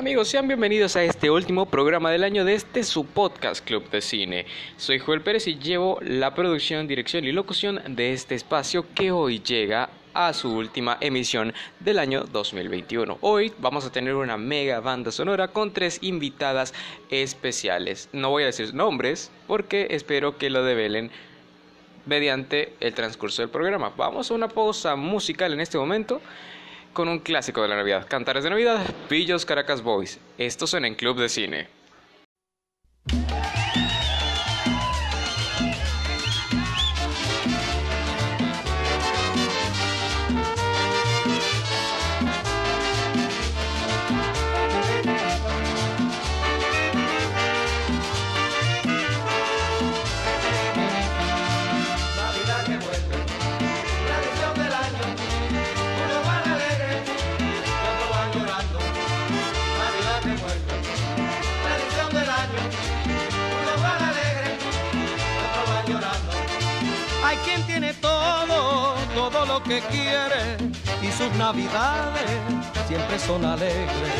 Amigos, sean bienvenidos a este último programa del año de este su podcast Club de Cine. Soy Joel Pérez y llevo la producción, dirección y locución de este espacio que hoy llega a su última emisión del año 2021. Hoy vamos a tener una mega banda sonora con tres invitadas especiales. No voy a decir nombres porque espero que lo develen mediante el transcurso del programa. Vamos a una pausa musical en este momento con un clásico de la Navidad. Cantares de Navidad, Pillos Caracas Boys. Estos son en Club de Cine. Que quiere y sus navidades siempre son alegres.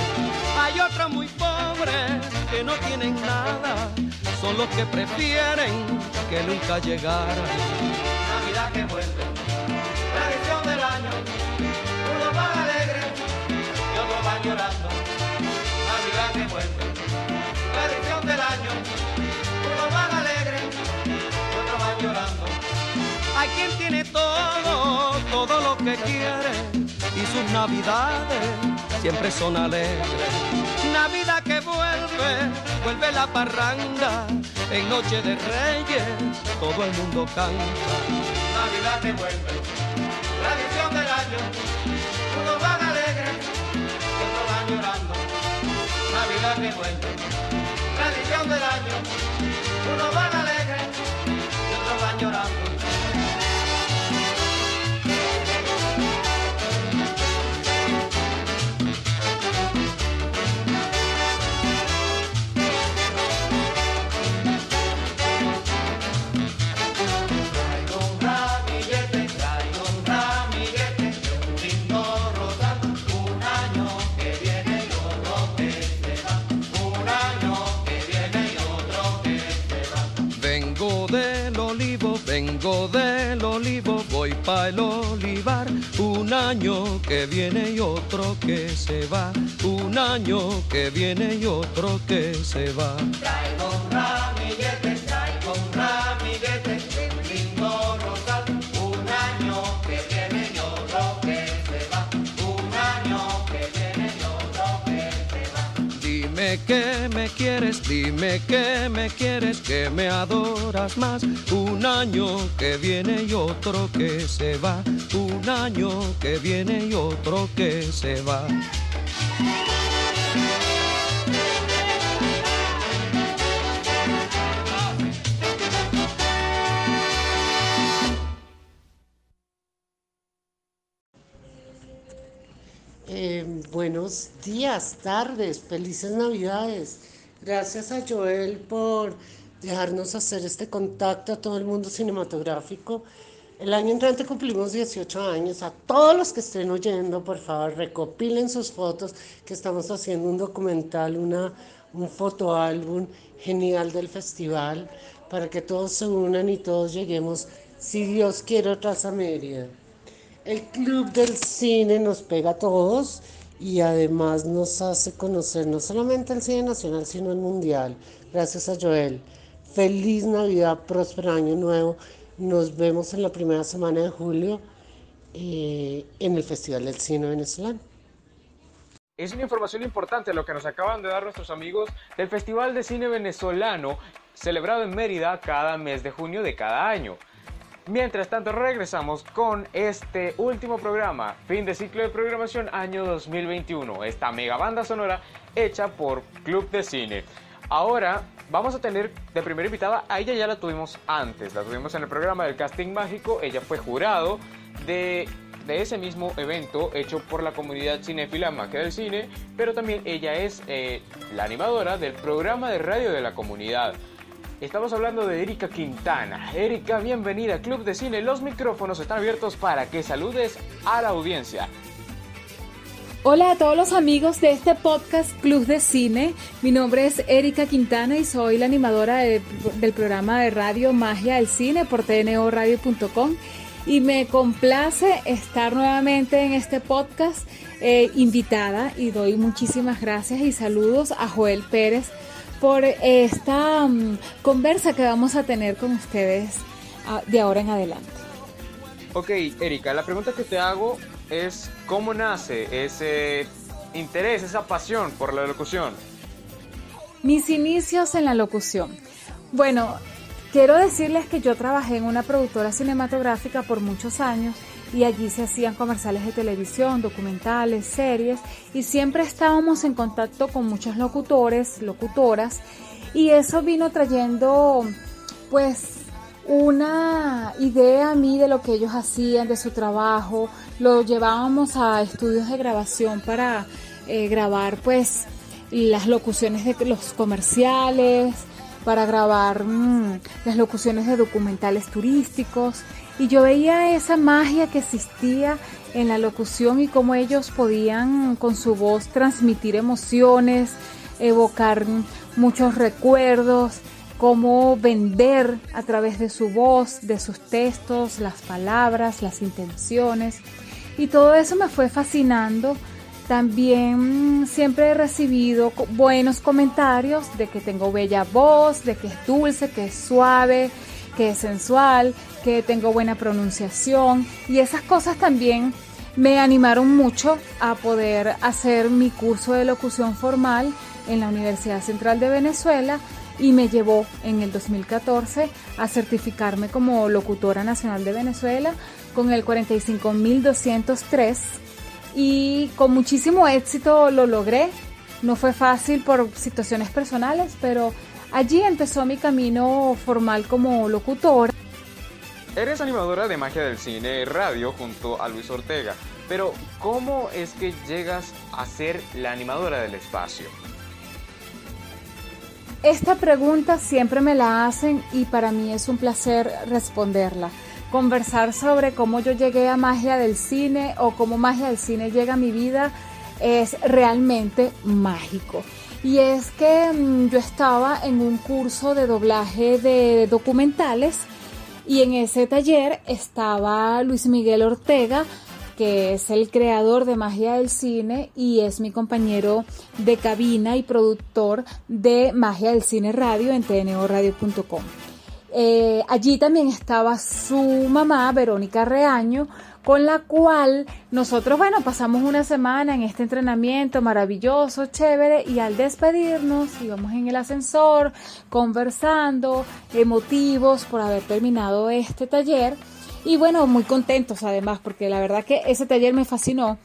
Hay otros muy pobres que no tienen nada, son los que prefieren que nunca llegara. Navidad que vuelve, tradición del año, uno va alegre y otro va llorando. Navidad que vuelve, tradición del año, Hay quien tiene todo todo lo que quiere y sus navidades siempre son alegres. Navidad que vuelve, vuelve la parranda, en noche de reyes todo el mundo canta. Navidad que vuelve, tradición del año, unos van alegres otros van llorando. Navidad que vuelve, tradición del año, unos van alegres Del olivo, voy pa' el olivar. Un año que viene y otro que se va. Un año que viene y otro que se va. Traigo Dime que me quieres, dime que me quieres, que me adoras más. Un año que viene y otro que se va. Un año que viene y otro que se va. Buenos días, tardes, felices navidades. Gracias a Joel por dejarnos hacer este contacto a todo el mundo cinematográfico. El año entrante cumplimos 18 años. A todos los que estén oyendo, por favor, recopilen sus fotos, que estamos haciendo un documental, una, un fotoálbum genial del festival, para que todos se unan y todos lleguemos, si Dios quiere, otra Mérida. El Club del Cine nos pega a todos y además nos hace conocer no solamente el cine nacional, sino el mundial. Gracias a Joel. Feliz Navidad, próspero año nuevo. Nos vemos en la primera semana de julio eh, en el Festival del Cine Venezolano. Es una información importante lo que nos acaban de dar nuestros amigos del Festival de Cine Venezolano, celebrado en Mérida cada mes de junio de cada año. Mientras tanto, regresamos con este último programa, fin de ciclo de programación año 2021, esta mega banda sonora hecha por Club de Cine. Ahora vamos a tener de primera invitada, a ella ya la tuvimos antes, la tuvimos en el programa del casting mágico, ella fue jurado de, de ese mismo evento hecho por la comunidad cinéfila Magia del Cine, pero también ella es eh, la animadora del programa de radio de la comunidad. Estamos hablando de Erika Quintana. Erika, bienvenida a Club de Cine. Los micrófonos están abiertos para que saludes a la audiencia. Hola a todos los amigos de este podcast Club de Cine. Mi nombre es Erika Quintana y soy la animadora del programa de radio Magia del Cine por tnoradio.com. Y me complace estar nuevamente en este podcast eh, invitada y doy muchísimas gracias y saludos a Joel Pérez por esta mm, conversa que vamos a tener con ustedes ah, de ahora en adelante. Ok, Erika, la pregunta que te hago es cómo nace ese interés, esa pasión por la locución. Mis inicios en la locución. Bueno, quiero decirles que yo trabajé en una productora cinematográfica por muchos años y allí se hacían comerciales de televisión, documentales, series y siempre estábamos en contacto con muchos locutores, locutoras y eso vino trayendo pues una idea a mí de lo que ellos hacían, de su trabajo. Lo llevábamos a estudios de grabación para eh, grabar pues las locuciones de los comerciales, para grabar mm, las locuciones de documentales turísticos. Y yo veía esa magia que existía en la locución y cómo ellos podían con su voz transmitir emociones, evocar muchos recuerdos cómo vender a través de su voz, de sus textos, las palabras, las intenciones. Y todo eso me fue fascinando. También siempre he recibido buenos comentarios de que tengo bella voz, de que es dulce, que es suave, que es sensual, que tengo buena pronunciación. Y esas cosas también me animaron mucho a poder hacer mi curso de locución formal en la Universidad Central de Venezuela y me llevó en el 2014 a certificarme como locutora nacional de Venezuela con el 45203 y con muchísimo éxito lo logré. No fue fácil por situaciones personales, pero allí empezó mi camino formal como locutora. Eres animadora de magia del cine y radio junto a Luis Ortega, pero ¿cómo es que llegas a ser la animadora del espacio? Esta pregunta siempre me la hacen y para mí es un placer responderla. Conversar sobre cómo yo llegué a magia del cine o cómo magia del cine llega a mi vida es realmente mágico. Y es que mm, yo estaba en un curso de doblaje de documentales y en ese taller estaba Luis Miguel Ortega, que es el creador de Magia del Cine y es mi compañero de cabina y productor de Magia del Cine Radio en tnoradio.com. Eh, allí también estaba su mamá, Verónica Reaño, con la cual nosotros, bueno, pasamos una semana en este entrenamiento maravilloso, chévere, y al despedirnos íbamos en el ascensor conversando, emotivos por haber terminado este taller y bueno, muy contentos además, porque la verdad que ese taller me fascinó.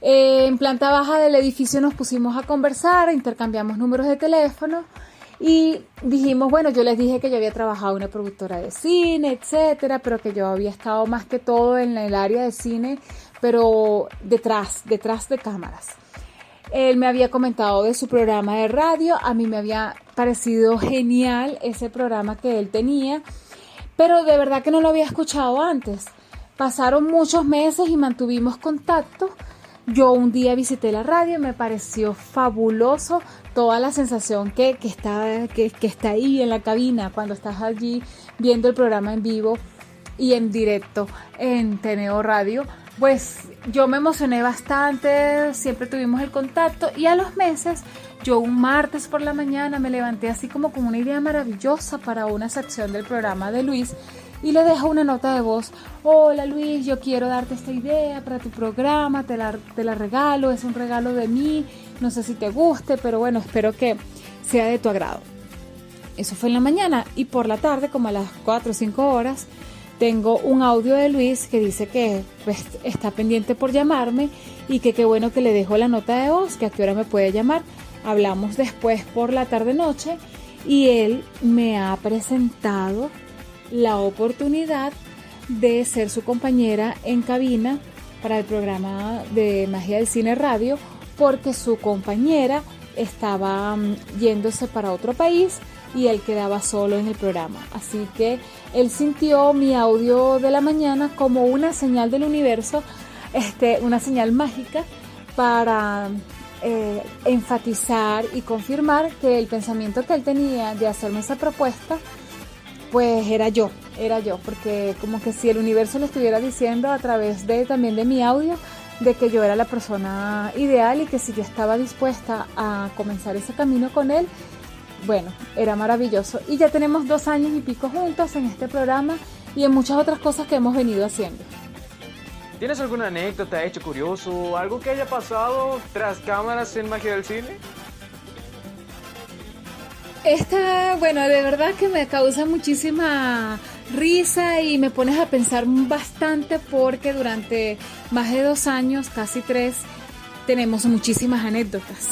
Eh, en planta baja del edificio nos pusimos a conversar, intercambiamos números de teléfono y dijimos, bueno, yo les dije que yo había trabajado en una productora de cine, etcétera, pero que yo había estado más que todo en el área de cine, pero detrás, detrás de cámaras. Él me había comentado de su programa de radio, a mí me había parecido genial ese programa que él tenía pero de verdad que no lo había escuchado antes. Pasaron muchos meses y mantuvimos contacto. Yo un día visité la radio me pareció fabuloso toda la sensación que, está, que, está ahí en la cabina cuando estás allí viendo el programa en vivo y en directo en Teneo Radio. Pues yo me emocioné bastante, siempre tuvimos el contacto y a los meses yo un martes por la mañana me levanté así como con una idea maravillosa para una sección del programa de Luis y le dejo una nota de voz. Hola Luis, yo quiero darte esta idea para tu programa, te la, te la regalo, es un regalo de mí, no sé si te guste, pero bueno, espero que sea de tu agrado. Eso fue en la mañana y por la tarde, como a las 4 o 5 horas, tengo un audio de Luis que dice que pues, está pendiente por llamarme y que qué bueno que le dejo la nota de voz, que a qué hora me puede llamar hablamos después por la tarde-noche y él me ha presentado la oportunidad de ser su compañera en cabina para el programa de Magia del Cine Radio porque su compañera estaba mm, yéndose para otro país y él quedaba solo en el programa. Así que él sintió mi audio de la mañana como una señal del universo, este, una señal mágica para eh, enfatizar y confirmar que el pensamiento que él tenía de hacerme esa propuesta, pues era yo, era yo, porque como que si el universo le estuviera diciendo a través de también de mi audio de que yo era la persona ideal y que si yo estaba dispuesta a comenzar ese camino con él, bueno, era maravilloso. Y ya tenemos dos años y pico juntos en este programa y en muchas otras cosas que hemos venido haciendo. ¿Tienes alguna anécdota, hecho curioso, algo que haya pasado tras cámaras en Magia del Cine? Esta, bueno, de verdad que me causa muchísima risa y me pones a pensar bastante porque durante más de dos años, casi tres, tenemos muchísimas anécdotas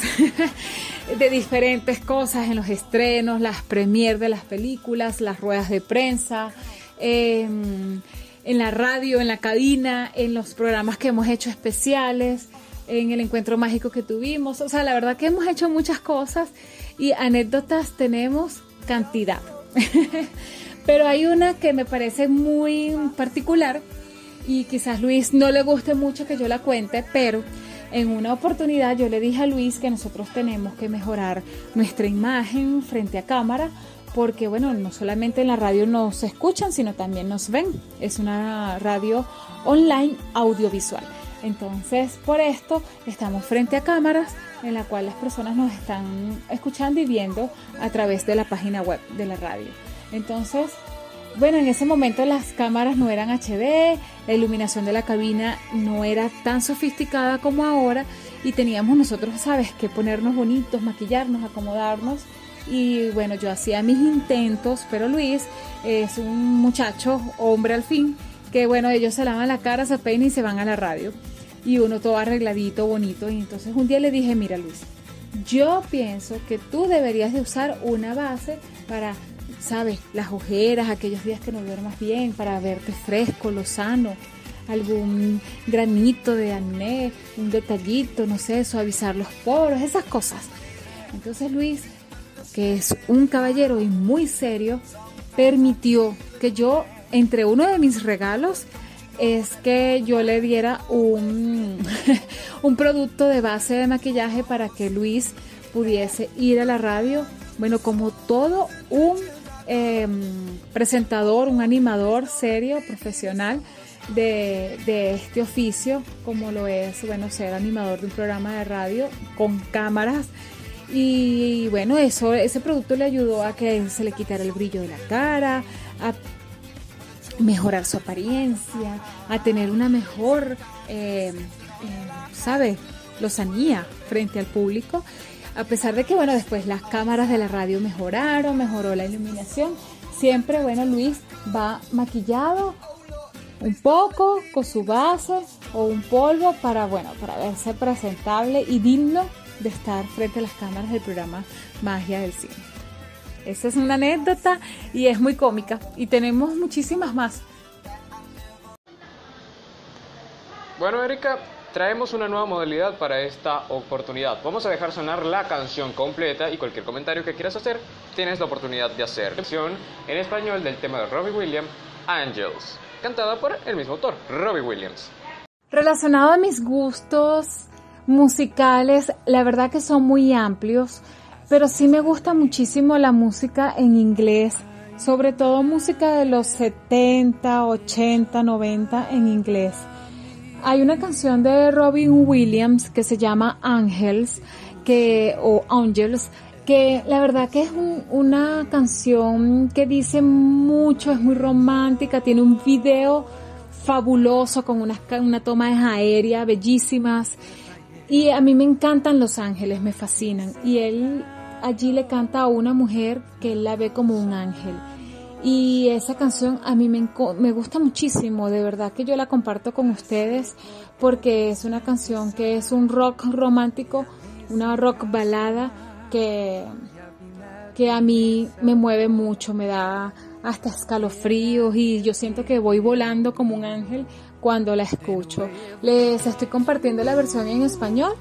de diferentes cosas en los estrenos, las premiers de las películas, las ruedas de prensa, em, en la radio, en la cabina, en los programas que hemos hecho especiales, en el encuentro mágico que tuvimos. O sea, la verdad que hemos hecho muchas cosas y anécdotas tenemos cantidad. Pero hay una que me parece muy particular y quizás Luis no le guste mucho que yo la cuente, pero en una oportunidad yo le dije a Luis que nosotros tenemos que mejorar nuestra imagen frente a cámara porque bueno, no solamente en la radio nos escuchan, sino también nos ven. Es una radio online audiovisual. Entonces, por esto estamos frente a cámaras en la cual las personas nos están escuchando y viendo a través de la página web de la radio. Entonces, bueno, en ese momento las cámaras no eran HD, la iluminación de la cabina no era tan sofisticada como ahora y teníamos nosotros, sabes, que ponernos bonitos, maquillarnos, acomodarnos. Y bueno, yo hacía mis intentos, pero Luis es un muchacho, hombre al fin, que bueno, ellos se lavan la cara, se peinan y se van a la radio. Y uno todo arregladito, bonito. Y entonces un día le dije, mira Luis, yo pienso que tú deberías de usar una base para ¿sabes? Las ojeras, aquellos días que no duermas bien, para verte fresco, lozano, algún granito de acné, un detallito, no sé, suavizar los poros, esas cosas. Entonces Luis, que es un caballero y muy serio, permitió que yo, entre uno de mis regalos, es que yo le diera un, un producto de base de maquillaje para que Luis pudiese ir a la radio, bueno, como todo un Em, presentador, un animador serio, profesional de, este oficio, como lo es, bueno, ser animador de un programa de radio con cámaras. Y bueno, eso, ese producto le ayudó a que se le quitara el brillo de la cara, a mejorar su apariencia, a tener una mejor, eh, eh, ¿sabe? Lozanía frente al público. A pesar de que, bueno, después las cámaras de la radio mejoraron, mejoró la iluminación, siempre, bueno, Luis va maquillado un poco con su base o un polvo para, bueno, para verse presentable y digno de estar frente a las cámaras del programa Magia del Cine. Esa es una anécdota y es muy cómica y tenemos muchísimas más. Bueno, Erika, traemos una nueva modalidad para esta oportunidad. Vamos a dejar sonar la canción completa y cualquier comentario que quieras hacer, tienes la oportunidad de hacer. Canción en español del tema de Robbie Williams, Angels, cantada por el mismo autor, Robbie Williams. Relacionado a mis gustos musicales, la verdad que son muy amplios, pero sí me gusta muchísimo la música en inglés, sobre todo música de los 70, 80, 90 en inglés. Hay una canción de Robin Williams que se llama Angels, que, o Angels, que la verdad que es una canción que dice mucho, es muy romántica, tiene un video fabuloso con unas, una toma aérea bellísimas. Y a mí me encantan Los Ángeles, me fascinan. Y él allí le canta a una mujer que él la ve como un ángel. Y esa canción a mí me, me, gusta muchísimo, de verdad que yo la comparto con ustedes porque es una canción que es un rock romántico, una rock balada que, que a mí me mueve mucho, me da hasta escalofríos y yo siento que voy volando como un ángel cuando la escucho. Les estoy compartiendo la versión en español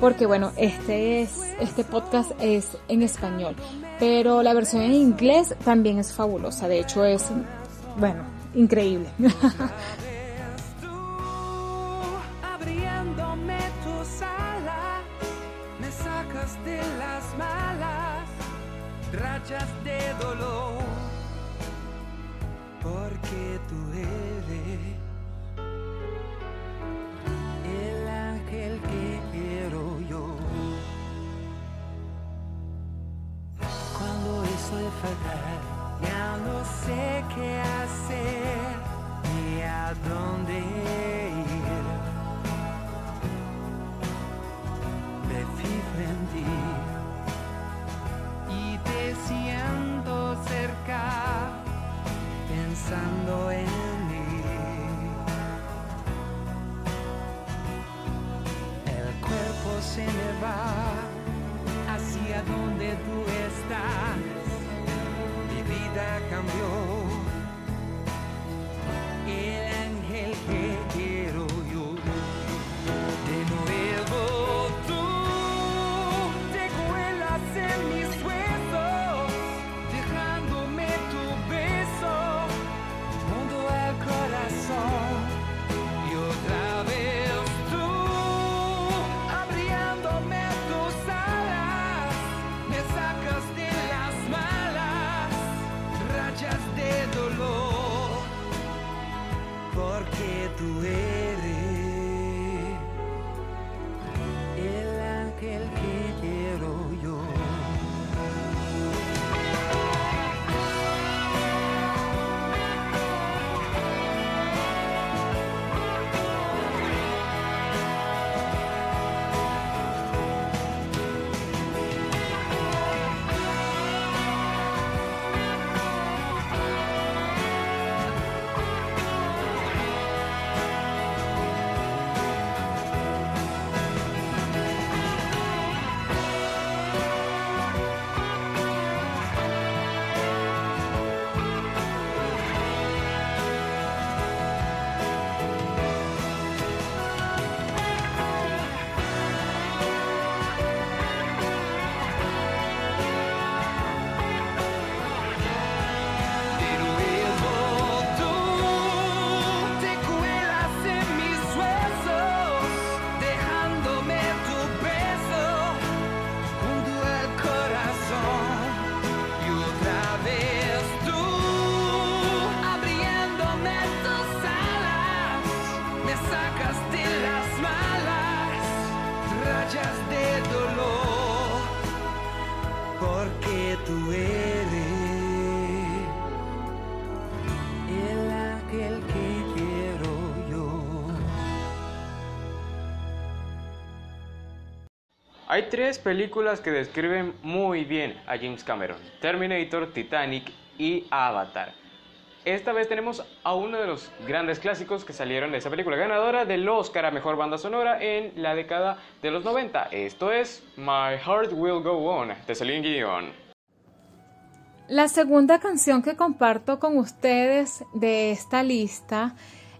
porque bueno, este es este podcast es en español, pero la versión en inglés también es fabulosa, de hecho es bueno, increíble. porque tú eres ángel que quiero yo. Cuando eso fallar, ya no sé qué hacer ni a dónde ir. Me fijo en ti y te siento cerca, pensando en se me va hacia donde tú estás. Mi vida cambió. Hay tres películas que describen muy bien a James Cameron: Terminator, Titanic y Avatar. Esta vez tenemos a uno de los grandes clásicos que salieron de esa película, ganadora del Oscar a Mejor Banda Sonora en la década de los 90. Esto es My Heart Will Go On, de Celine Dion. La segunda canción que comparto con ustedes de esta lista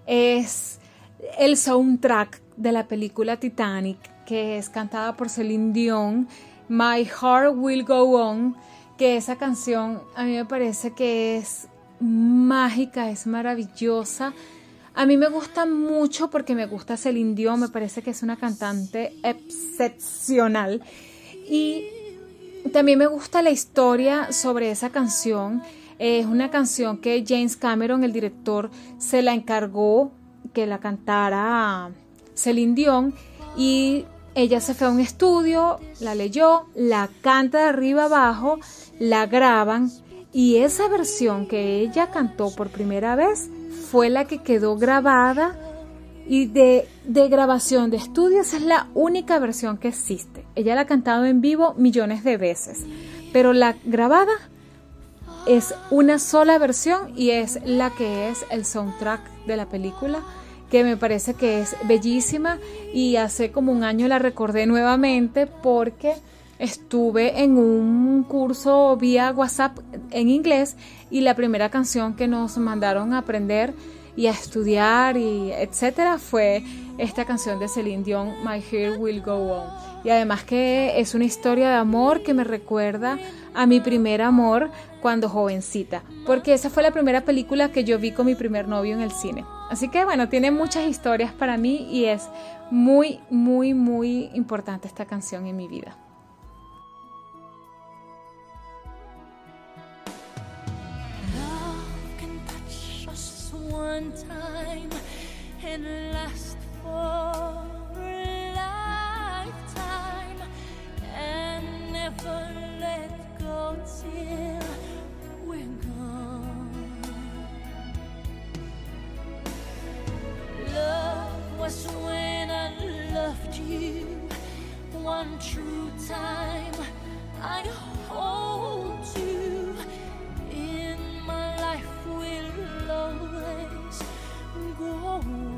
es el soundtrack de la película Titanic, que es cantada por Celine Dion, My Heart Will Go On, que esa canción a mí me parece que es mágica, es maravillosa. A mí me gusta mucho porque me gusta Celine Dion, me parece que es una cantante excepcional. Y también me gusta la historia sobre esa canción. Es una canción que James Cameron, el director, se la encargó que la cantara Celine Dion y ella se fue a un estudio, la leyó, la canta de arriba abajo, la graban y esa versión que ella cantó por primera vez fue la que quedó grabada y de, de grabación de estudio esa es la única versión que existe. Ella la ha cantado en vivo millones de veces, pero la grabada es una sola versión y es la que es el soundtrack de la película que me parece que es bellísima y hace como un año la recordé nuevamente porque estuve en un curso vía WhatsApp en inglés y la primera canción que nos mandaron a aprender y a estudiar y etcétera fue esta canción de Celine Dion My Heart Will Go On. Y además que es una historia de amor que me recuerda a mi primer amor cuando jovencita porque esa fue la primera película que yo vi con mi primer novio en el cine Así que bueno, tiene muchas historias para mí y es muy, muy, muy importante esta canción en mi vida. Was when I loved you one true time. I hold you in my life will always go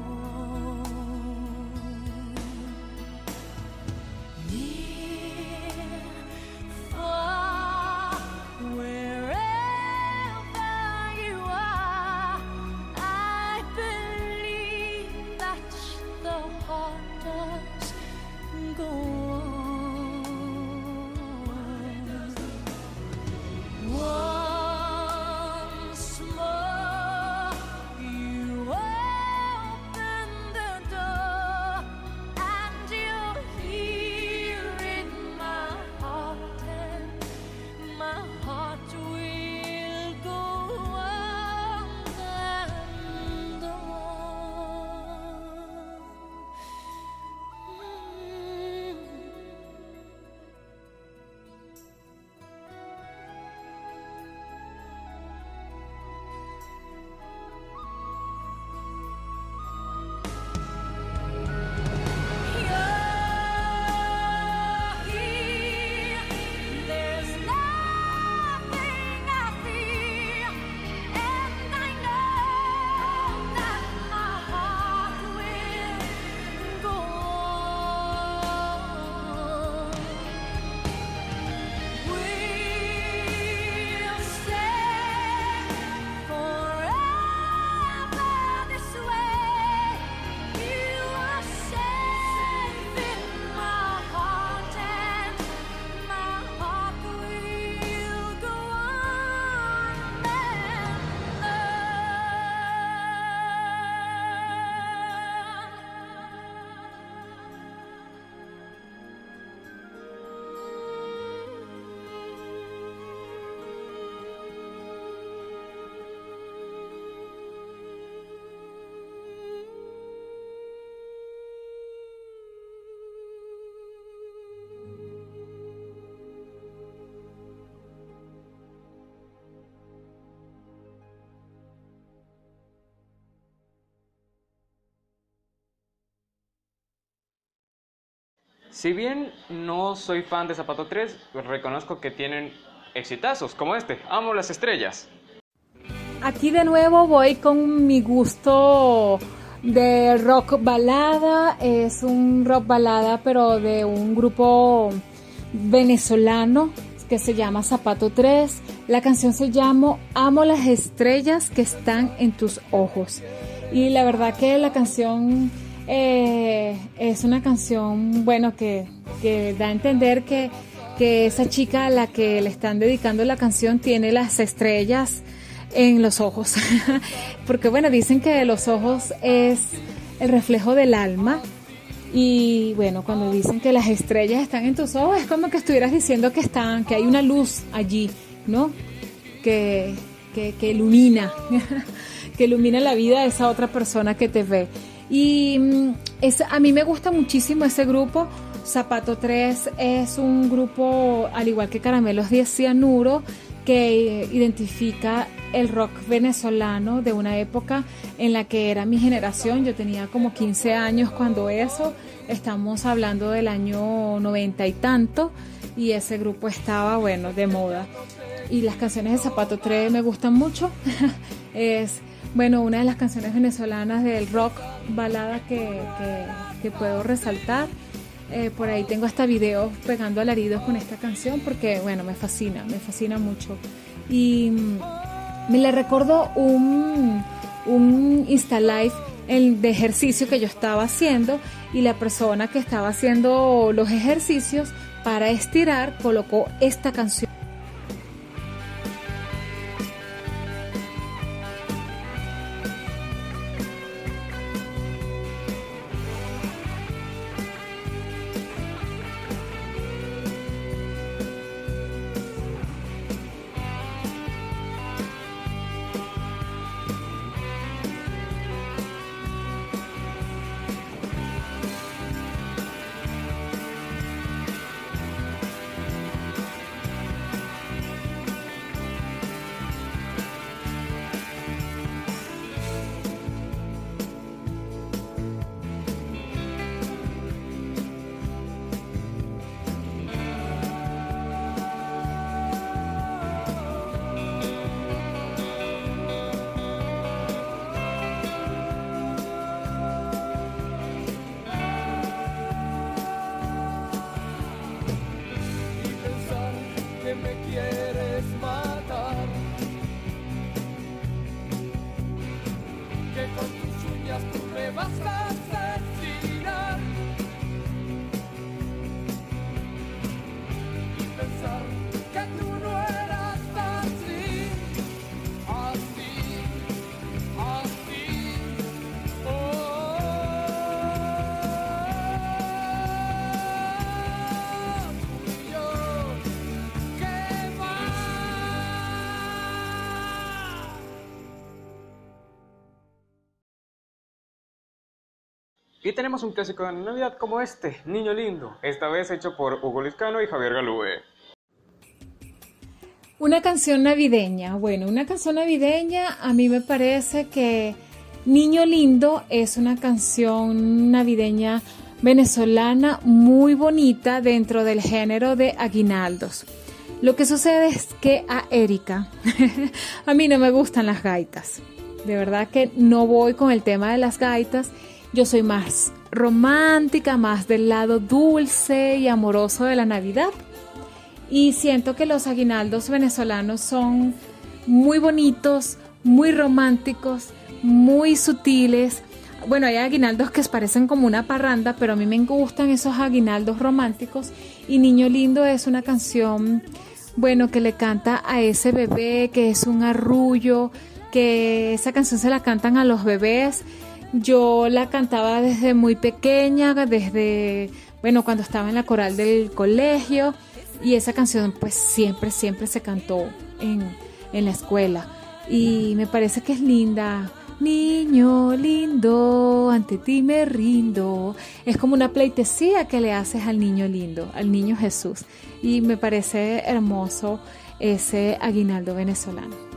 Si bien no soy fan de Zapato 3, reconozco que tienen exitazos como este, Amo las estrellas. Aquí de nuevo voy con mi gusto de rock balada. Es un rock balada, pero de un grupo venezolano que se llama Zapato 3. La canción se llama Amo las estrellas que están en tus ojos. Y la verdad que la canción eh, es una canción, bueno, que, que da a entender que, que esa chica a la que le están dedicando la canción tiene las estrellas en los ojos. Porque bueno, dicen que los ojos es el reflejo del alma. Y bueno, cuando dicen que las estrellas están en tus ojos, es como que estuvieras diciendo que están, que hay una luz allí, ¿no? Que, que, que ilumina, que ilumina la vida de esa otra persona que te ve. Y mm, es, a mí me gusta muchísimo ese grupo. Zapato 3 es un grupo, al igual que Caramelos 10 Cianuro, que identifica el rock venezolano de una época en la que era mi generación. Yo tenía como 15 años cuando eso. Estamos hablando del año 90 y tanto. Y ese grupo estaba, bueno, de moda. Y las canciones de Zapato 3 me gustan mucho. es, bueno, una de las canciones venezolanas del rock balada que, que, puedo resaltar. Eh, por ahí tengo hasta videos pegando alaridos con esta canción porque, bueno, me fascina, me fascina mucho. Y mm, me le recordó un, un Insta Live el de ejercicio que yo estaba haciendo y la persona que estaba haciendo los ejercicios para estirar colocó esta canción. Tenemos un clásico de Navidad como este, Niño Lindo, esta vez hecho por Hugo Liscano y Javier Galúe. Una canción navideña. Bueno, una canción navideña a mí me parece que Niño Lindo es una canción navideña venezolana muy bonita dentro del género de aguinaldos. Lo que sucede es que a Erika, a mí no me gustan las gaitas. De verdad que no voy con el tema de las gaitas. Yo soy más romántica, más del lado dulce y amoroso de la Navidad. Y siento que los aguinaldos venezolanos son muy bonitos, muy románticos, muy sutiles. Bueno, hay aguinaldos que parecen como una parranda, pero a mí me gustan esos aguinaldos románticos. Y Niño Lindo es una canción, bueno, que le canta a ese bebé, que es un arrullo, que esa canción se la cantan a los bebés. Yo la cantaba desde muy pequeña, desde, bueno, cuando estaba en la coral del colegio. Y esa canción pues siempre, siempre se cantó en, en la escuela. Y me parece que es linda. Niño lindo, ante ti me rindo. Es como una pleitesía que le haces al niño lindo, al niño Jesús. Y me parece hermoso ese aguinaldo venezolano.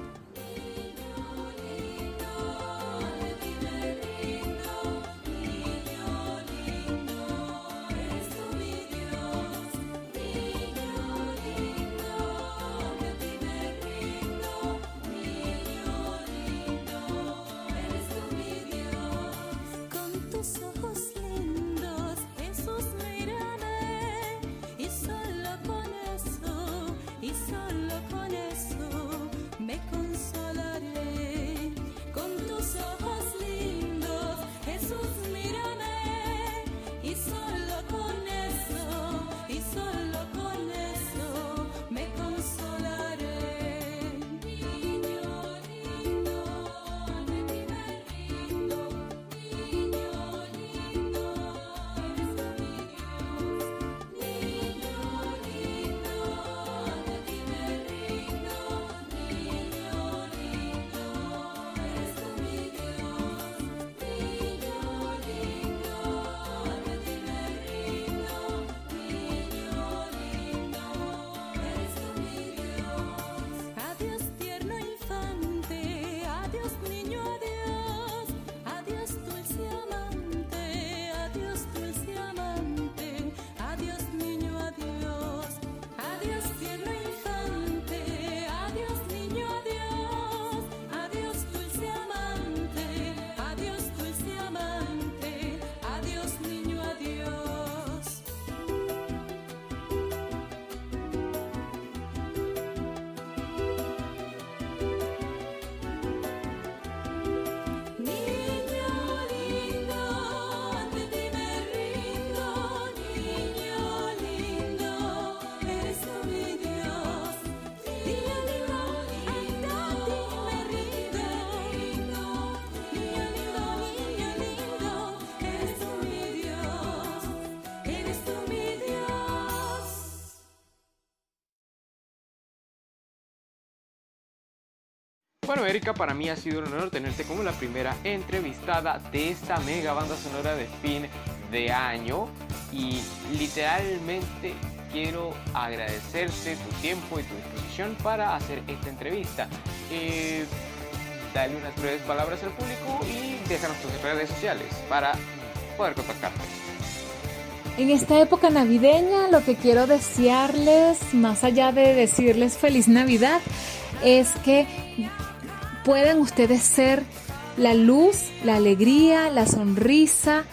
Bueno, Erika, para mí ha sido un honor tenerte como la primera entrevistada de esta mega banda sonora de fin de año. Y literalmente quiero agradecerte tu tiempo y tu disposición para hacer esta entrevista. Eh, dale unas breves palabras al público y déjanos tus redes sociales para poder contactarte. En esta época navideña lo que quiero desearles, más allá de decirles feliz Navidad, es que puedan ustedes ser la luz, la alegría, la sonrisa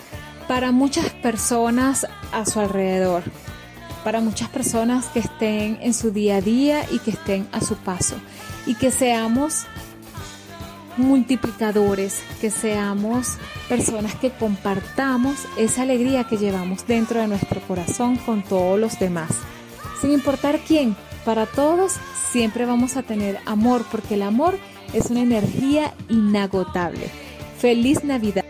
para muchas personas a su alrededor. para muchas personas que estén en su día a día y que estén a su paso. Y que seamos multiplicadores, que seamos personas que compartamos esa alegría que llevamos dentro de nuestro corazón con todos los demás. Sin importar quién, para todos siempre vamos a tener amor, porque el amor una energía inagotable. Feliz Navidad.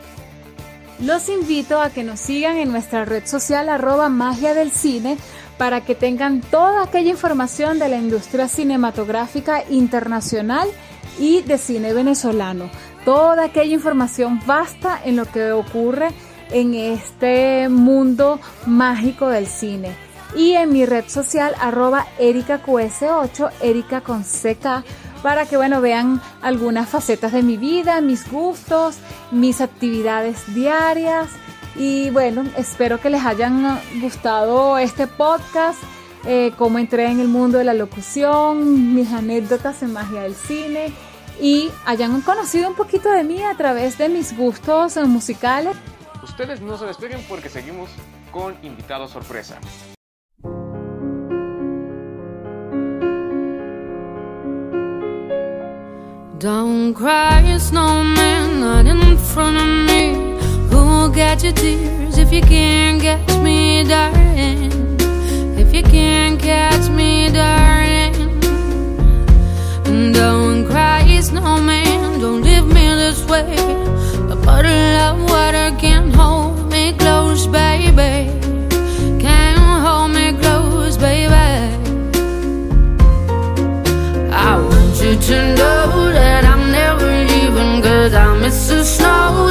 Los invito a que nos sigan en nuestra red social arroba magia del cine para que tengan toda aquella información de la industria cinematográfica internacional y de cine venezolano. Toda aquella información basta en lo que ocurre en este mundo mágico del cine. Y en mi red social arroba ericaqs8, erica con CK, para que bueno, vean algunas facetas de mi vida, mis gustos, mis actividades diarias. Y bueno, espero que les hayan gustado este podcast, eh, cómo entré en el mundo de la locución, mis anécdotas en magia del cine y hayan conocido un poquito de mí a través de mis gustos musicales. Ustedes no se despeguen porque seguimos con invitados sorpresa. Don't cry, snowman, not in front of me. Who'll get your tears if you can't catch me, darling? If you can't catch me, darling. Don't cry, snowman, don't leave me this way. A bottle of water snow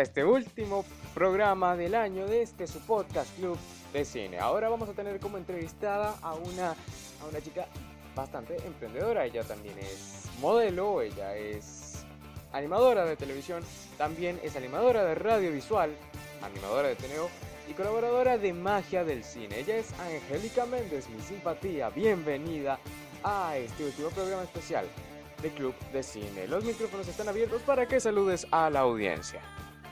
este último programa del año de este su podcast Club de Cine. Ahora vamos a tener como entrevistada a una, a una chica bastante emprendedora. Ella también es modelo, ella es animadora de televisión, también es animadora de radio visual, animadora de Teneo y colaboradora de Magia del Cine. Ella es Angélica Méndez, mi simpatía. Bienvenida a este último programa especial de Club de Cine. Los micrófonos están abiertos para que saludes a la audiencia.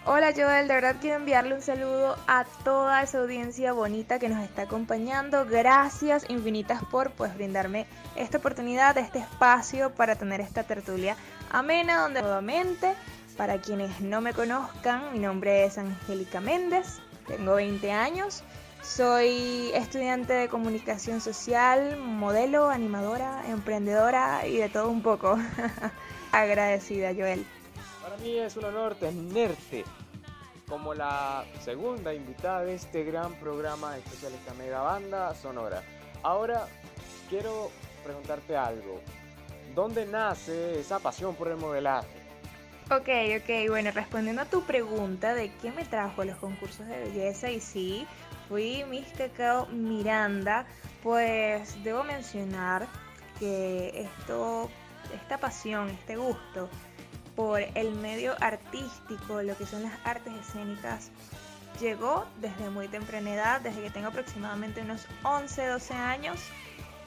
Hola Joel, de verdad quiero enviarle un saludo a toda esa audiencia bonita que nos está acompañando. Gracias infinitas por pues brindarme esta oportunidad, este espacio para tener esta tertulia amena donde nuevamente, para quienes no me conozcan, mi nombre es Angélica Méndez, tengo 20 años, soy estudiante de comunicación social, modelo, animadora, emprendedora y de todo un poco. Agradecida Joel. Para mí es un honor tenerte como la segunda invitada de este gran programa especial esta mega banda sonora. Ahora quiero preguntarte algo. ¿Dónde nace esa pasión por el modelaje? Ok, ok, bueno, respondiendo a tu pregunta de qué me trajo a los concursos de belleza, y sí, fui Miss Cacao Miranda, pues debo mencionar que esto, esta pasión, este gusto por el medio artístico, lo que son las artes escénicas, llegó desde muy temprana edad, desde que tengo aproximadamente unos 11, 12 años.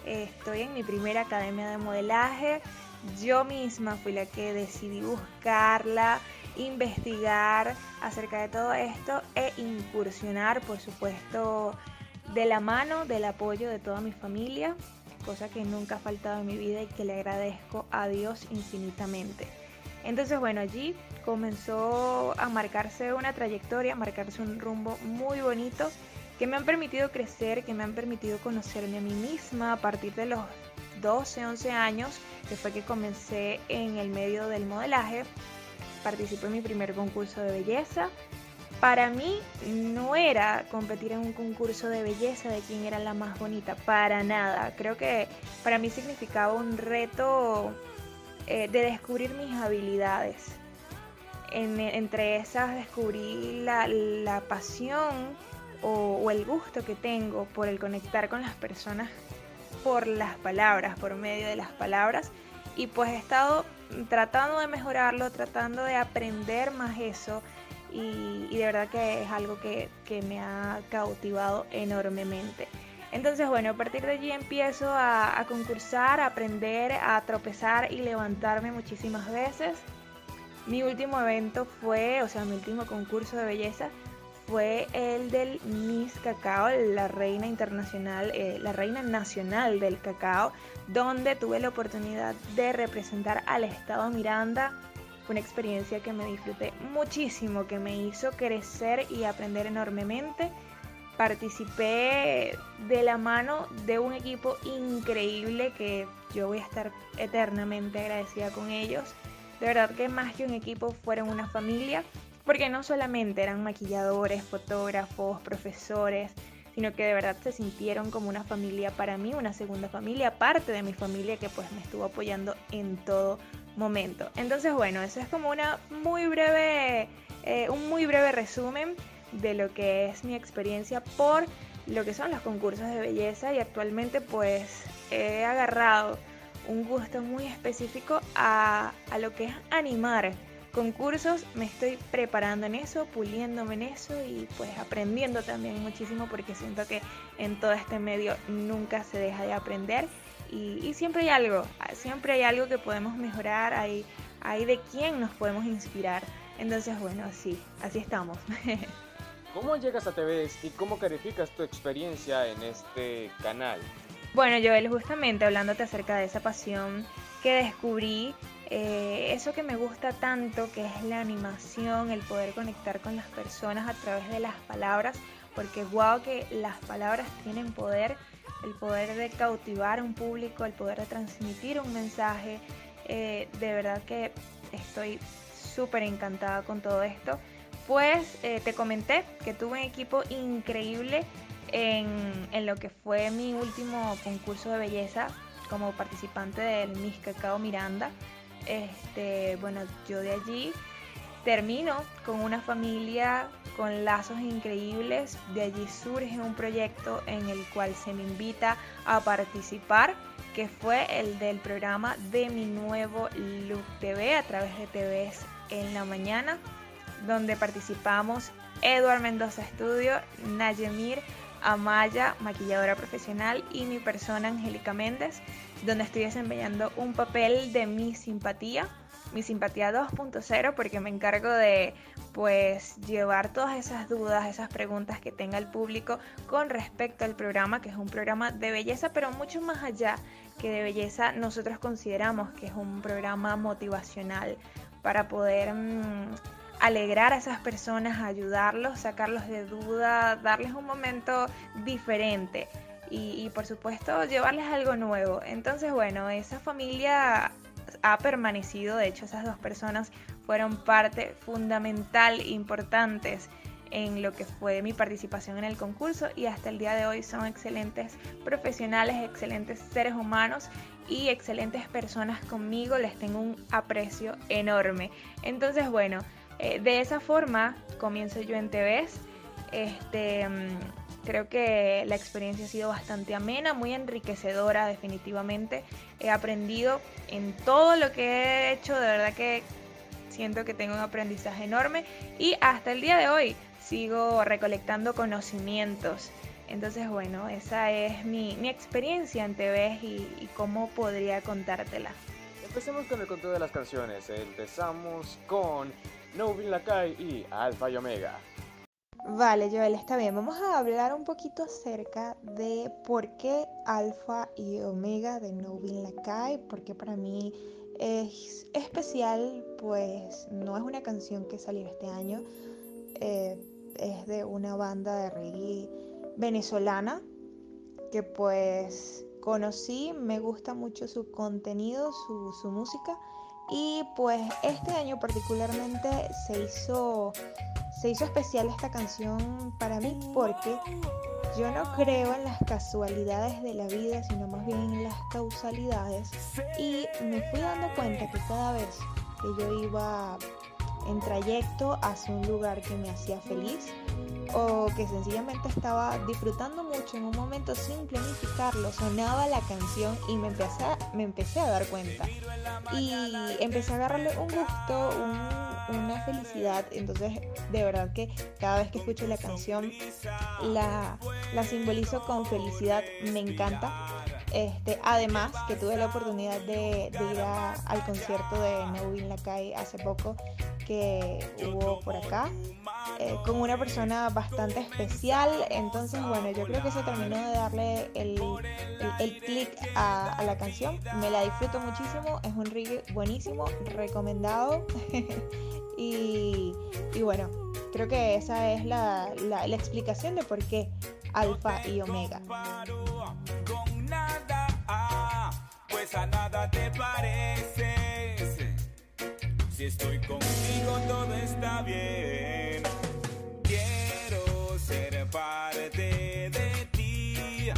Estoy en mi primera academia de modelaje. Yo misma fui la que decidí buscarla, investigar acerca de todo esto e incursionar, por supuesto, de la mano del apoyo de toda mi familia, cosa que nunca ha faltado en mi vida y que le agradezco a Dios infinitamente. Entonces, bueno, allí comenzó a marcarse una trayectoria, a marcarse un rumbo muy bonito que me han permitido crecer, que me han permitido conocerme a mí misma a partir de los 12, 11 años, que fue que comencé en el medio del modelaje. Participé en mi primer concurso de belleza. Para mí no era competir en un concurso de belleza de quién era la más bonita, para nada. Creo que para mí significaba un reto eh, de descubrir mis habilidades. entre esas descubrí la, pasión o, el gusto que tengo por el conectar con las personas por las palabras, por medio de las palabras. Y pues he estado tratando de mejorarlo, tratando de aprender más eso. Y, de verdad que es algo que, que me ha cautivado enormemente. Entonces, bueno, a partir de allí empiezo a, concursar, a aprender, a tropezar y levantarme muchísimas veces. Mi último evento fue, o sea, mi último concurso de belleza fue el del Miss Cacao, la reina internacional, eh, la reina nacional del cacao, donde tuve la oportunidad de representar al estado Miranda. Fue una experiencia que me disfruté muchísimo, que me hizo crecer y aprender enormemente participé de la mano de un equipo increíble que yo voy a estar eternamente agradecida con ellos. De verdad que más que un equipo fueron una familia, porque no solamente eran maquilladores, fotógrafos, profesores, sino que de verdad se sintieron como una familia para mí, una segunda familia, parte de mi familia que pues me estuvo apoyando en todo momento. Entonces bueno, eso es como una muy breve, eh, un muy breve resumen de lo que es mi experiencia por lo que son los concursos de belleza y actualmente pues he agarrado un gusto muy específico a, lo que es animar concursos, me estoy preparando en eso, puliéndome en eso y pues aprendiendo también muchísimo porque siento que en todo este medio nunca se deja de aprender y, siempre hay algo, siempre hay algo que podemos mejorar, hay, hay de quién nos podemos inspirar. Entonces bueno, sí, así estamos. ¿Cómo llegas a TVS y cómo calificas tu experiencia en este canal? Bueno, Joel, justamente hablándote acerca de esa pasión que descubrí, eh, eso que me gusta tanto, que es la animación, el poder conectar con las personas a través de las palabras, porque wow que las palabras tienen poder, el poder de cautivar a un público, el poder de transmitir un mensaje, eh, de verdad que estoy súper encantada con todo esto pues te comenté que tuve un equipo increíble en, lo que fue mi último concurso de belleza como participante del Miss Cacao Miranda. Este, bueno, yo de allí termino con una familia con lazos increíbles. De allí surge un proyecto en el cual se me invita a participar, que fue el del programa de mi nuevo Look TV a través de TVs en la mañana donde participamos Eduard Mendoza Estudio, Nayemir Amaya, maquilladora profesional, y mi persona Angélica Méndez, donde estoy desempeñando un papel de mi simpatía, mi simpatía 2.0, porque me encargo de pues llevar todas esas dudas, esas preguntas que tenga el público con respecto al programa, que es un programa de belleza, pero mucho más allá que de belleza, nosotros consideramos que es un programa motivacional para poder... Mm, alegrar a esas personas, ayudarlos, sacarlos de duda, darles un momento diferente y, por supuesto llevarles algo nuevo. Entonces, bueno, esa familia ha permanecido, de hecho esas dos personas fueron parte fundamental, importantes en lo que fue mi participación en el concurso y hasta el día de hoy son excelentes profesionales, excelentes seres humanos y excelentes personas conmigo, les tengo un aprecio enorme. Entonces, bueno, eh, de esa forma comienzo yo en TVs. Este, mm, creo que la experiencia ha sido bastante amena, muy enriquecedora definitivamente. He aprendido en todo lo que he hecho, de verdad que siento que tengo un aprendizaje enorme y hasta el día de hoy sigo recolectando conocimientos. Entonces, bueno, esa es mi, mi experiencia en TV y, y, cómo podría contártela. Empecemos con el conteo de las canciones. Empezamos con Novin Lakai y Alfa y Omega. Vale, Joel, está bien. Vamos a hablar un poquito acerca de por qué Alfa y Omega de Novin Lakai, porque para mí es especial, pues no es una canción que salió este año. Eh, es de una banda de reggae venezolana que pues conocí, me gusta mucho su contenido, su, su, música y pues este año particularmente se hizo, se hizo especial esta canción para mí porque yo no creo en las casualidades de la vida, sino más bien en las causalidades. Y me fui dando cuenta que cada vez que yo iba en trayecto hacia un lugar que me hacía feliz o que sencillamente estaba disfrutando mucho en un momento sin planificarlo, sonaba la canción y me empecé a, me empecé a dar cuenta. Y empecé a agarrarle un gusto, un, una felicidad. Entonces, de verdad que cada vez que escucho la canción, la, la simbolizo con felicidad, me encanta. Este, además, que tuve la oportunidad de, ir al concierto de Nevin Lakai hace poco que hubo por acá eh, con una persona bastante especial. Entonces, bueno, yo creo que se terminó de darle el, el, el clic a, a, la canción. Me la disfruto muchísimo. Es un reggae buenísimo, recomendado. y, y, bueno, creo que esa es la, la, la explicación de por qué Alfa y Omega. Pues a nada te pareces. Si estoy contigo todo está bien. Quiero ser parte de ti.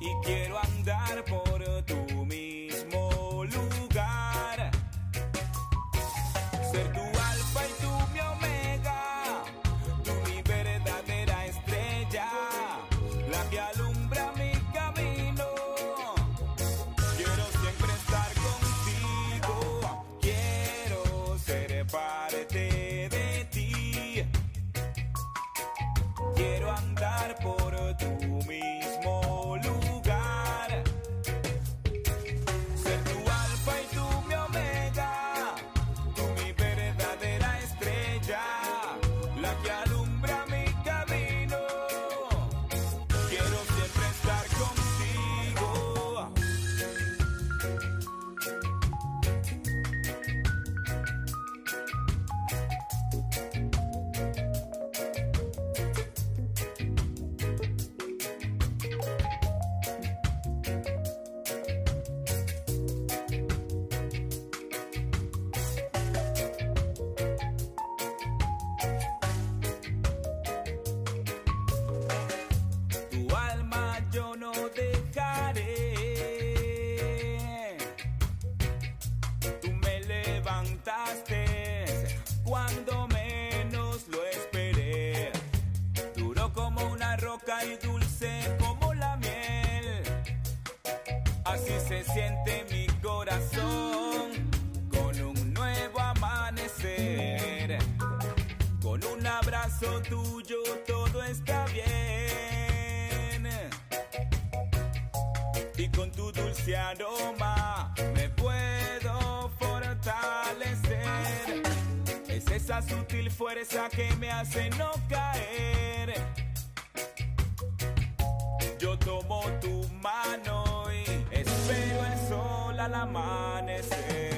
Y quiero andar por y dulce como la miel. Así se siente mi corazón con un nuevo amanecer. Con un abrazo tuyo todo está bien. Y con tu dulce aroma me puedo fortalecer. Es esa sutil fuerza que me hace no caer. Tu mano y espero el sol al amanecer.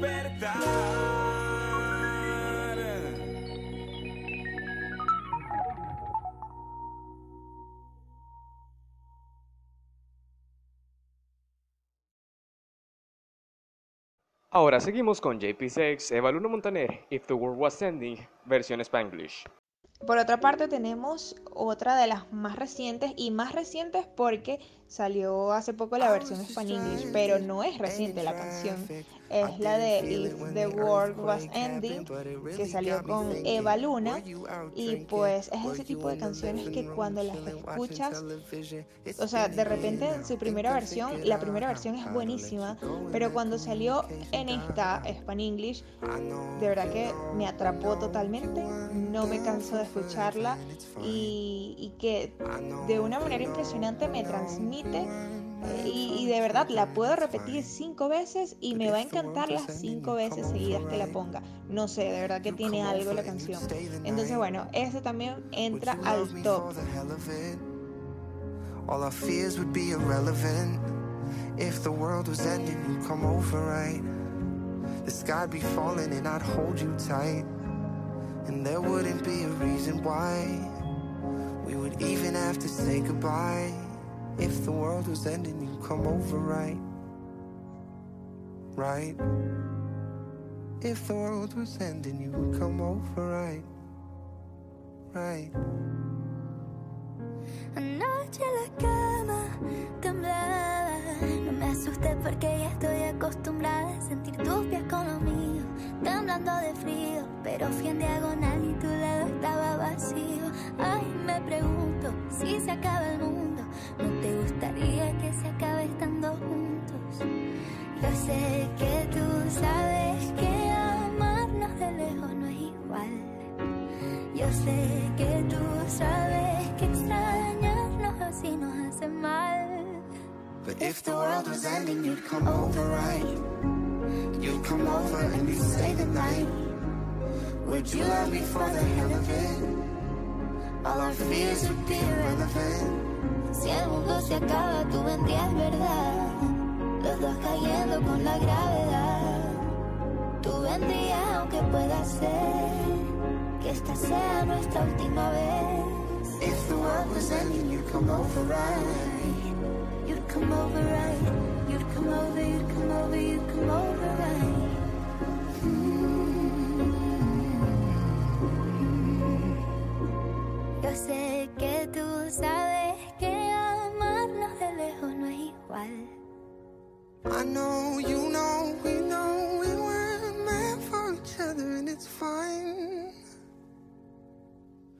despertar. Ahora seguimos con JP6, Eva Luna Montaner, If the World Was Ending, versión Spanglish. Por otra parte tenemos otra de las más recientes y más recientes porque salió hace poco la versión Span English, pero no es reciente la canción. Es la de If the World Was Ending, que salió con Eva Luna. Y pues es ese tipo de canciones que cuando las escuchas, o sea, de repente en su primera versión, la primera versión es buenísima, pero cuando salió en esta, Spanish, de verdad que me atrapó totalmente, no me canso de escucharla y, y que de una manera impresionante me transmite y, y de verdad la puedo repetir cinco veces y me va a encantar las cinco veces seguidas que la ponga. No sé, de verdad que tiene algo la canción. Entonces, bueno, ese también entra al top. All our fears would be irrelevant. If the world was ending, you'd come over, right? The sky'd be falling and I'd hold you tight. And there wouldn't be a reason why we would even have to say goodbye. If the world was ending, you'd come over, right? Right? If the world was ending, you would come over, right? Right? Anoche la cama temblaba. No me asusté porque ya estoy acostumbrada a sentir tus pies con los míos, temblando de frío. Pero fui en diagonal y tu lado estaba vacío. Ay, me pregunto si se acaba el mundo. ¿No te gustaría que se acabe estando juntos? Yo sé que tú sabes que amarnos de lejos no es igual. Yo sé que tú sabes que extrañarnos así nos hace mal. But if the world was ending, you'd come over, right? You'd come over and you'd stay the night. Would you love me for the hell of it? All our fears would be irrelevant. Si el mundo se acaba, tú vendrías, ¿verdad? Los dos cayendo con la gravedad. Tú vendrías aunque pueda ser que esta sea nuestra última vez. If the world was ending, you'd come over, right? You'd come over, right? You'd come over, you'd come over, you'd come over, right? Yo sé que tú sabes que amarnos de lejos no es igual. I know, you know, we know we weren't meant for each other and it's fine.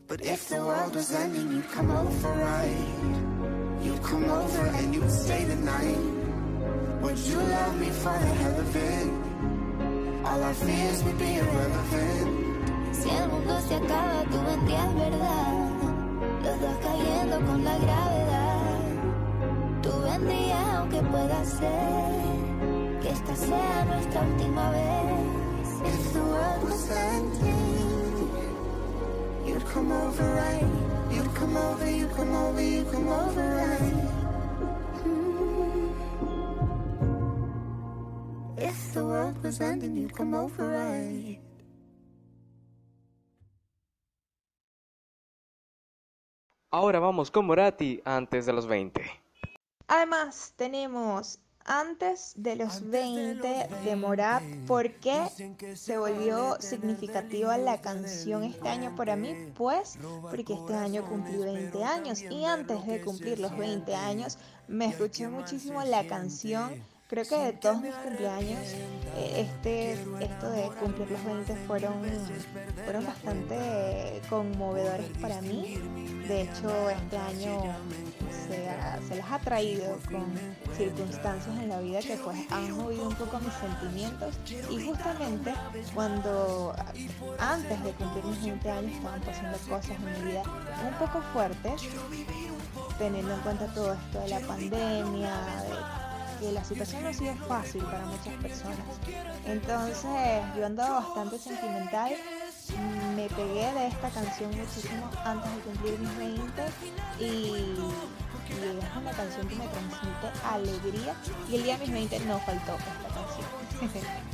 But if the world was ending, you'd come over, right? You'd come over and you'd stay the night. Would you love me for the hell of it? All our fears would be irrelevant. Si el mundo se acaba, tú vendrías, ¿verdad? Los dos cayendo con la gravedad. Que esta sea nuestra última vez. If the world was ending, come over, right? Come over, come over, you come over, right? If the world was ending, come over, right? Ahora vamos con Moratti antes de los 20. Además, tenemos antes de los 20 de Morat, ¿por qué se volvió significativa la canción este año para mí? Pues porque este año cumplí 20 años y antes de cumplir los 20 años me escuché muchísimo la canción. Creo que de todos mis cumpleaños, eh, este, esto de cumplir los 20 fueron, fueron bastante conmovedores para mí. De hecho, este año se, ha- se las ha traído con circunstancias en la vida que pues han movido un poco mis sentimientos. y justamente cuando antes de cumplir mis 20 años estaban pasando cosas en mi vida un poco fuertes teniendo en cuenta todo esto de la pandemia, de que la situación no ha sido fácil para muchas personas. Entonces yo andaba bastante sentimental, me pegué de esta canción muchísimo antes de cumplir mis 20 y, es una canción que me transmite alegría y el día de mis 20 no faltó esta canción.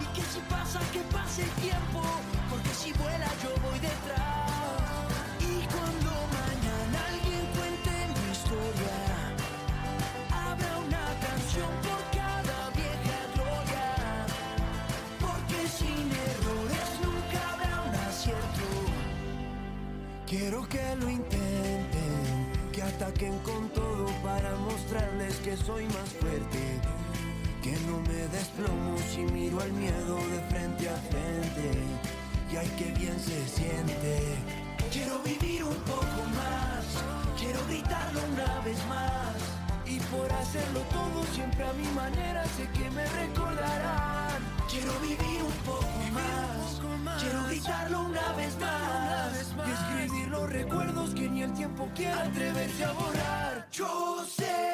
Y que si pasa, que pase el tiempo, porque si vuela yo voy detrás. Quiero que lo intenten, que ataquen con todo para mostrarles que soy más fuerte. Que no me desplomo si miro al miedo de frente a frente. Y ay, que bien se siente. Quiero vivir un poco más, quiero gritarlo una vez más. Y por hacerlo todo siempre a mi manera sé que me recordarán. Quiero vivir un poco más, quiero gritarlo una vez más. Y escribir los recuerdos que ni el tiempo quiere atreverse a borrar. Yo sé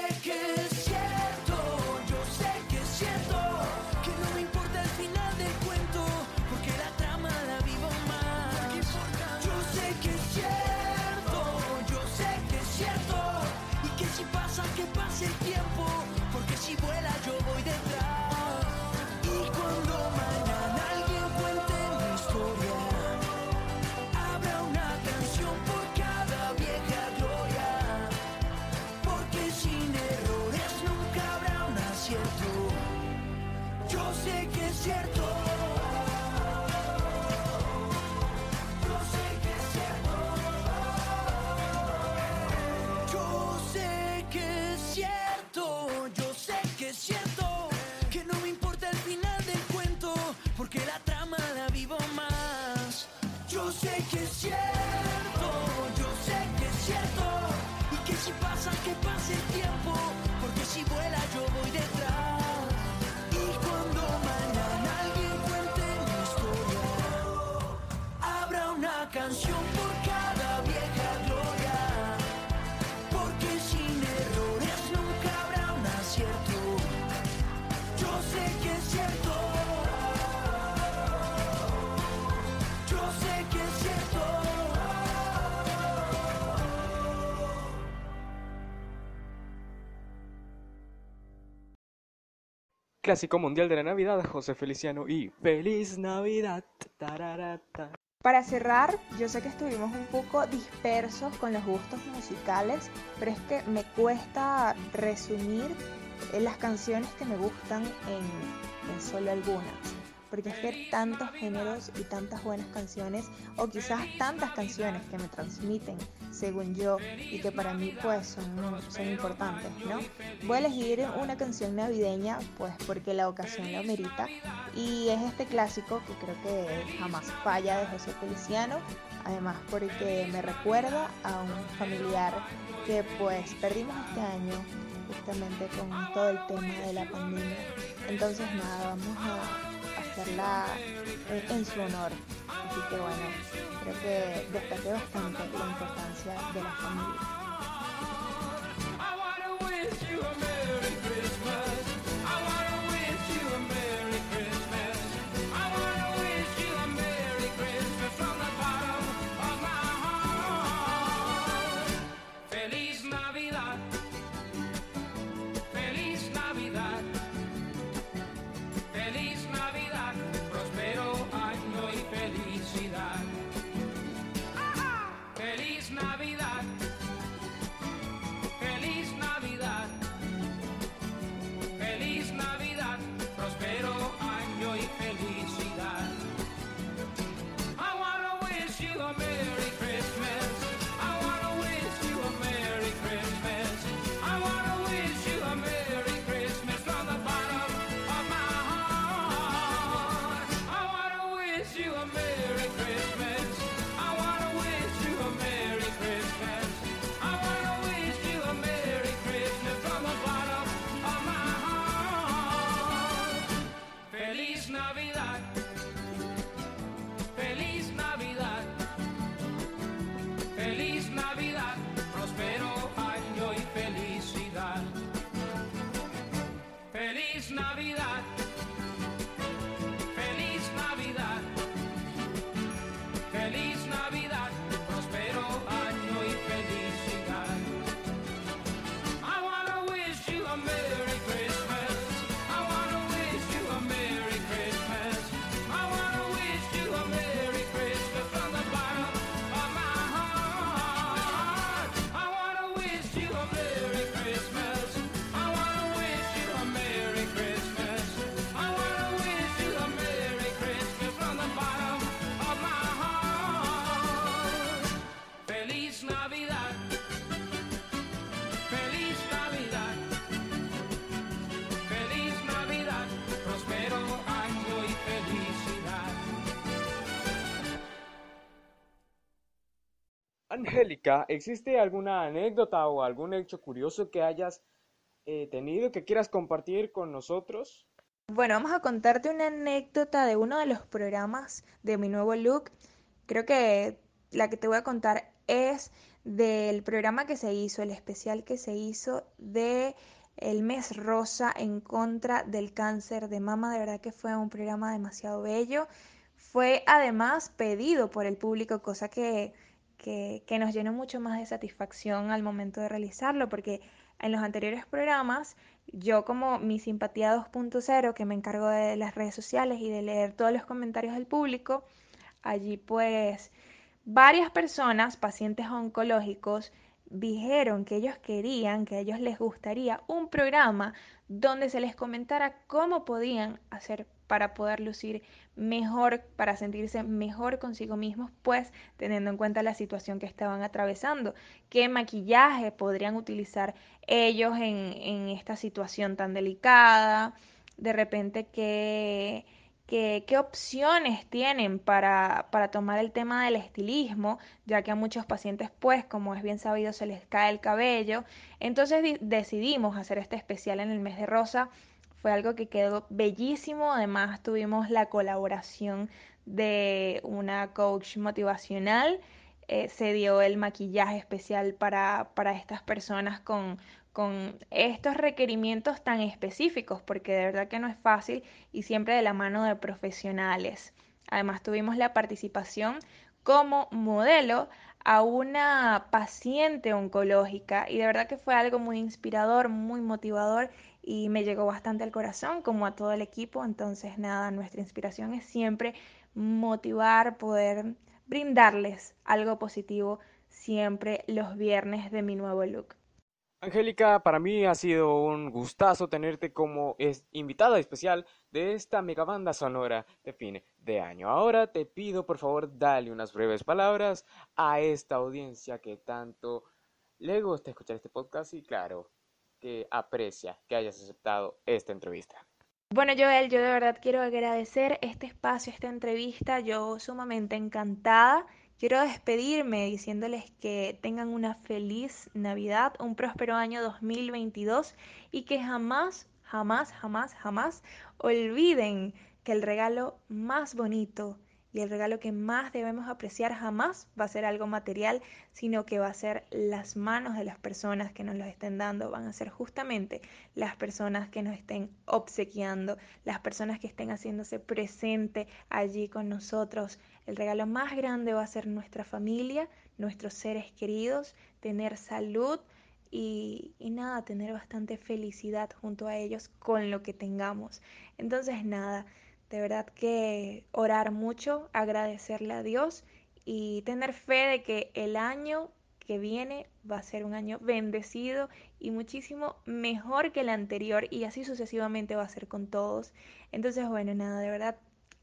yo voy detrás. Y cuando mañana alguien cuente mi historia, habrá una canción Clásico mundial de la Navidad, José Feliciano y Feliz Navidad. Tararata. Para cerrar, yo sé que estuvimos un poco dispersos con los gustos musicales, pero es que me cuesta resumir eh, las canciones que me gustan en, en solo algunas. Porque es que tantos géneros y tantas buenas canciones, o quizás tantas canciones que me transmiten, según yo, y que para mí pues son, son importantes, ¿no? Voy a elegir una canción navideña, pues porque la ocasión lo merita, y es este clásico que creo que jamás falla de José Feliciano, además porque me recuerda a un familiar que pues perdimos este año justamente con todo el tema de la pandemia. Entonces nada, vamos a eh, en su honor. Así que bueno, creo que destaqué bastante la importancia de la familia. Angélica, ¿existe alguna anécdota o algún hecho curioso que hayas eh, tenido que quieras compartir con nosotros? Bueno, vamos a contarte una anécdota de uno de los programas de mi nuevo look. Creo que la que te voy a contar es del programa que se hizo, el especial que se hizo de el mes rosa en contra del cáncer de mama. De verdad que fue un programa demasiado bello. Fue además pedido por el público, cosa que, que, nos llenó mucho más de satisfacción al momento de realizarlo, porque en los anteriores programas yo como mi simpatía 2.0, que me encargo de las redes sociales y de leer todos los comentarios del público, allí pues varias personas, pacientes oncológicos, dijeron que ellos querían, que a ellos les gustaría un programa donde se les comentara cómo podían hacer para poder lucir mejor, para sentirse mejor consigo mismos, pues teniendo en cuenta la situación que estaban atravesando, qué maquillaje podrían utilizar ellos en, en esta situación tan delicada, de repente qué qué opciones tienen para, para, tomar el tema del estilismo, ya que a muchos pacientes, pues, como es bien sabido, se les cae el cabello. Entonces decidimos hacer este especial en el mes de rosa. Fue algo que quedó bellísimo. Además, tuvimos la colaboración de una coach motivacional. Eh, se dio el maquillaje especial para, para estas personas con, con estos requerimientos tan específicos, porque de verdad que no es fácil y siempre de la mano de profesionales. Además tuvimos la participación como modelo a una paciente oncológica y de verdad que fue algo muy inspirador, muy motivador y me llegó bastante al corazón como a todo el equipo. Entonces nada, nuestra inspiración es siempre motivar, poder brindarles algo positivo siempre los viernes de mi nuevo look. Angélica, para mí ha sido un gustazo tenerte como invitada especial de esta mega banda sonora de fin de año. Ahora te pido por favor dale unas breves palabras a esta audiencia que tanto le gusta escuchar este podcast y claro, aprecia que hayas aceptado esta entrevista. Bueno, Joel, yo de verdad quiero agradecer este espacio, esta entrevista, yo sumamente encantada Quiero despedirme diciéndoles que tengan una feliz Navidad, un próspero año 2022 y que jamás, jamás, jamás, jamás olviden que el regalo más bonito y el regalo que más debemos apreciar jamás va a ser algo material, sino que va a ser las manos de las personas que nos lo estén dando, van a ser justamente las personas que nos estén obsequiando, las personas que estén haciéndose presente allí con nosotros. El regalo más grande va a ser nuestra familia, nuestros seres queridos, tener salud. Y, y, nada, tener bastante felicidad junto a ellos con lo que tengamos. Entonces nada, de verdad que orar mucho, agradecerle a Dios y tener fe de que el año que viene va a ser un año bendecido y muchísimo mejor que el anterior y así sucesivamente va a ser con todos. Entonces, bueno, nada, de verdad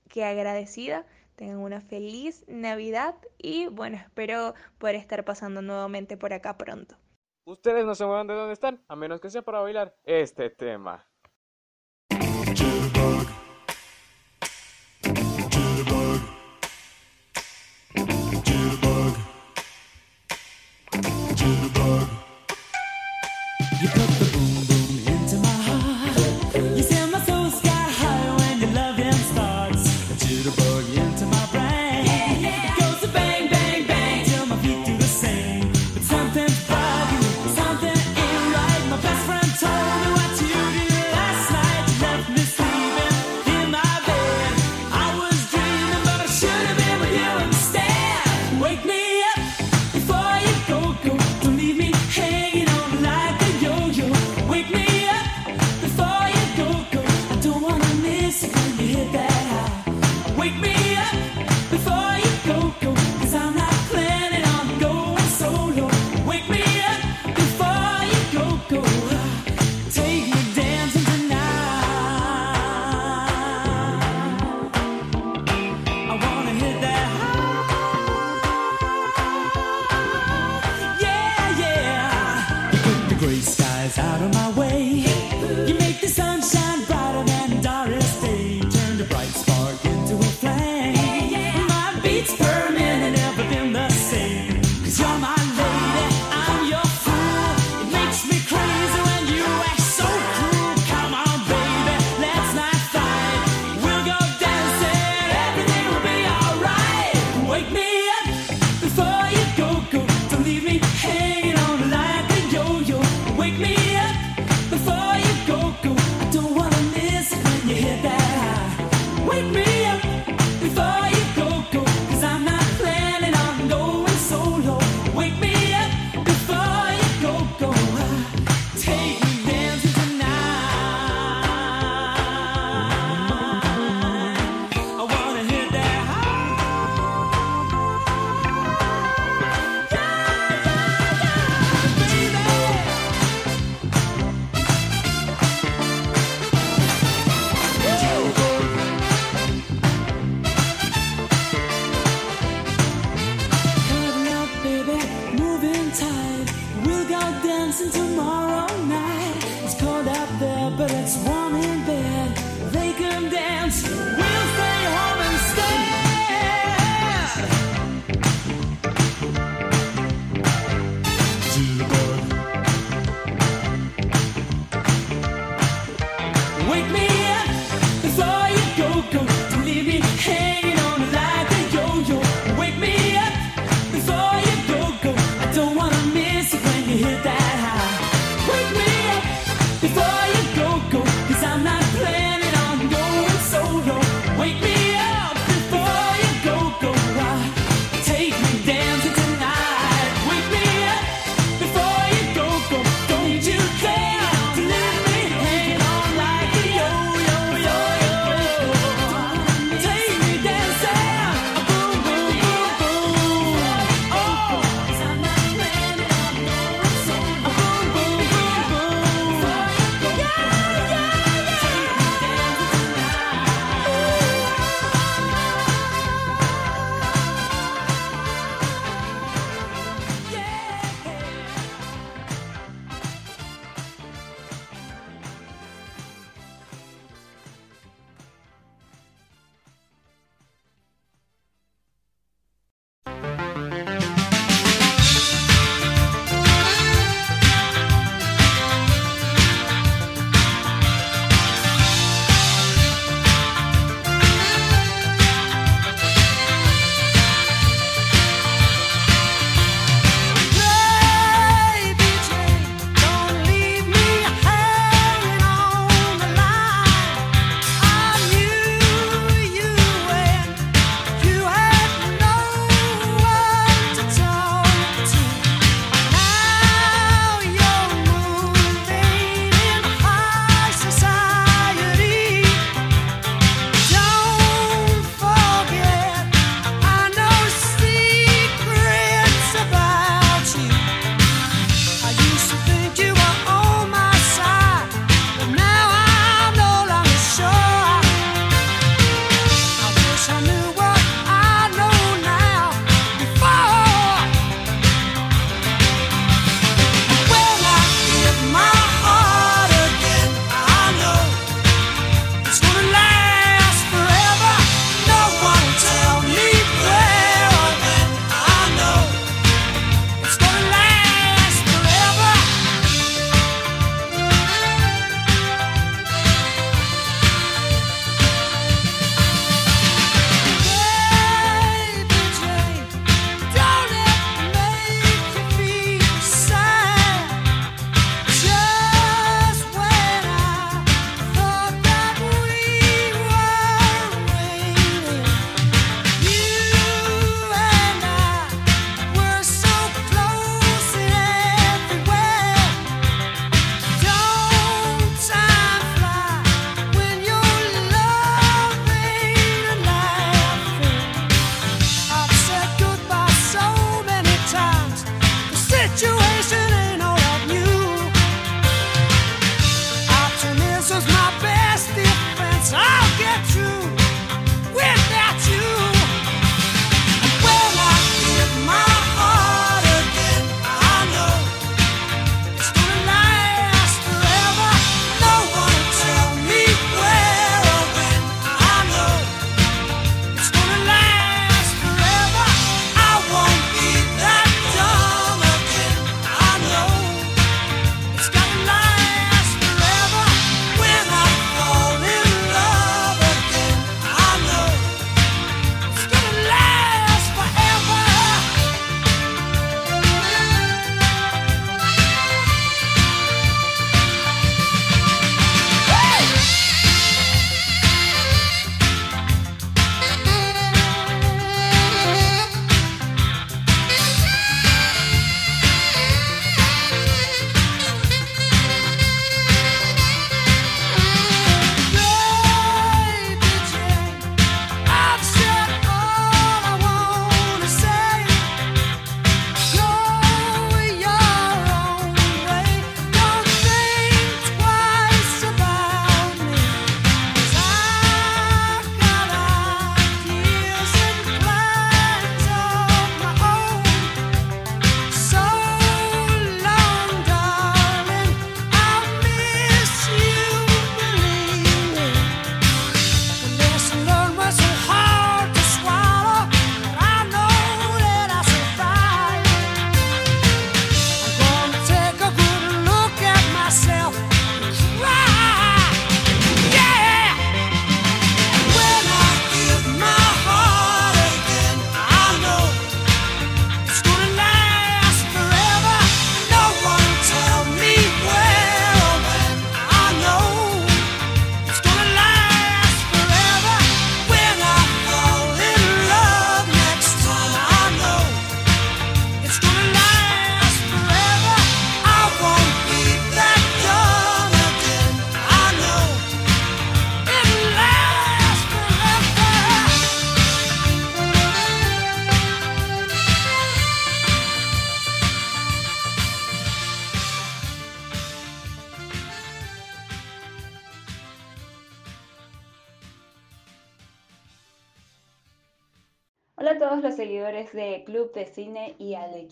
que agradecida. Tengan una feliz Navidad y bueno, espero poder estar pasando nuevamente por acá pronto. Ustedes no se muevan de donde están, a menos que sea para bailar este tema.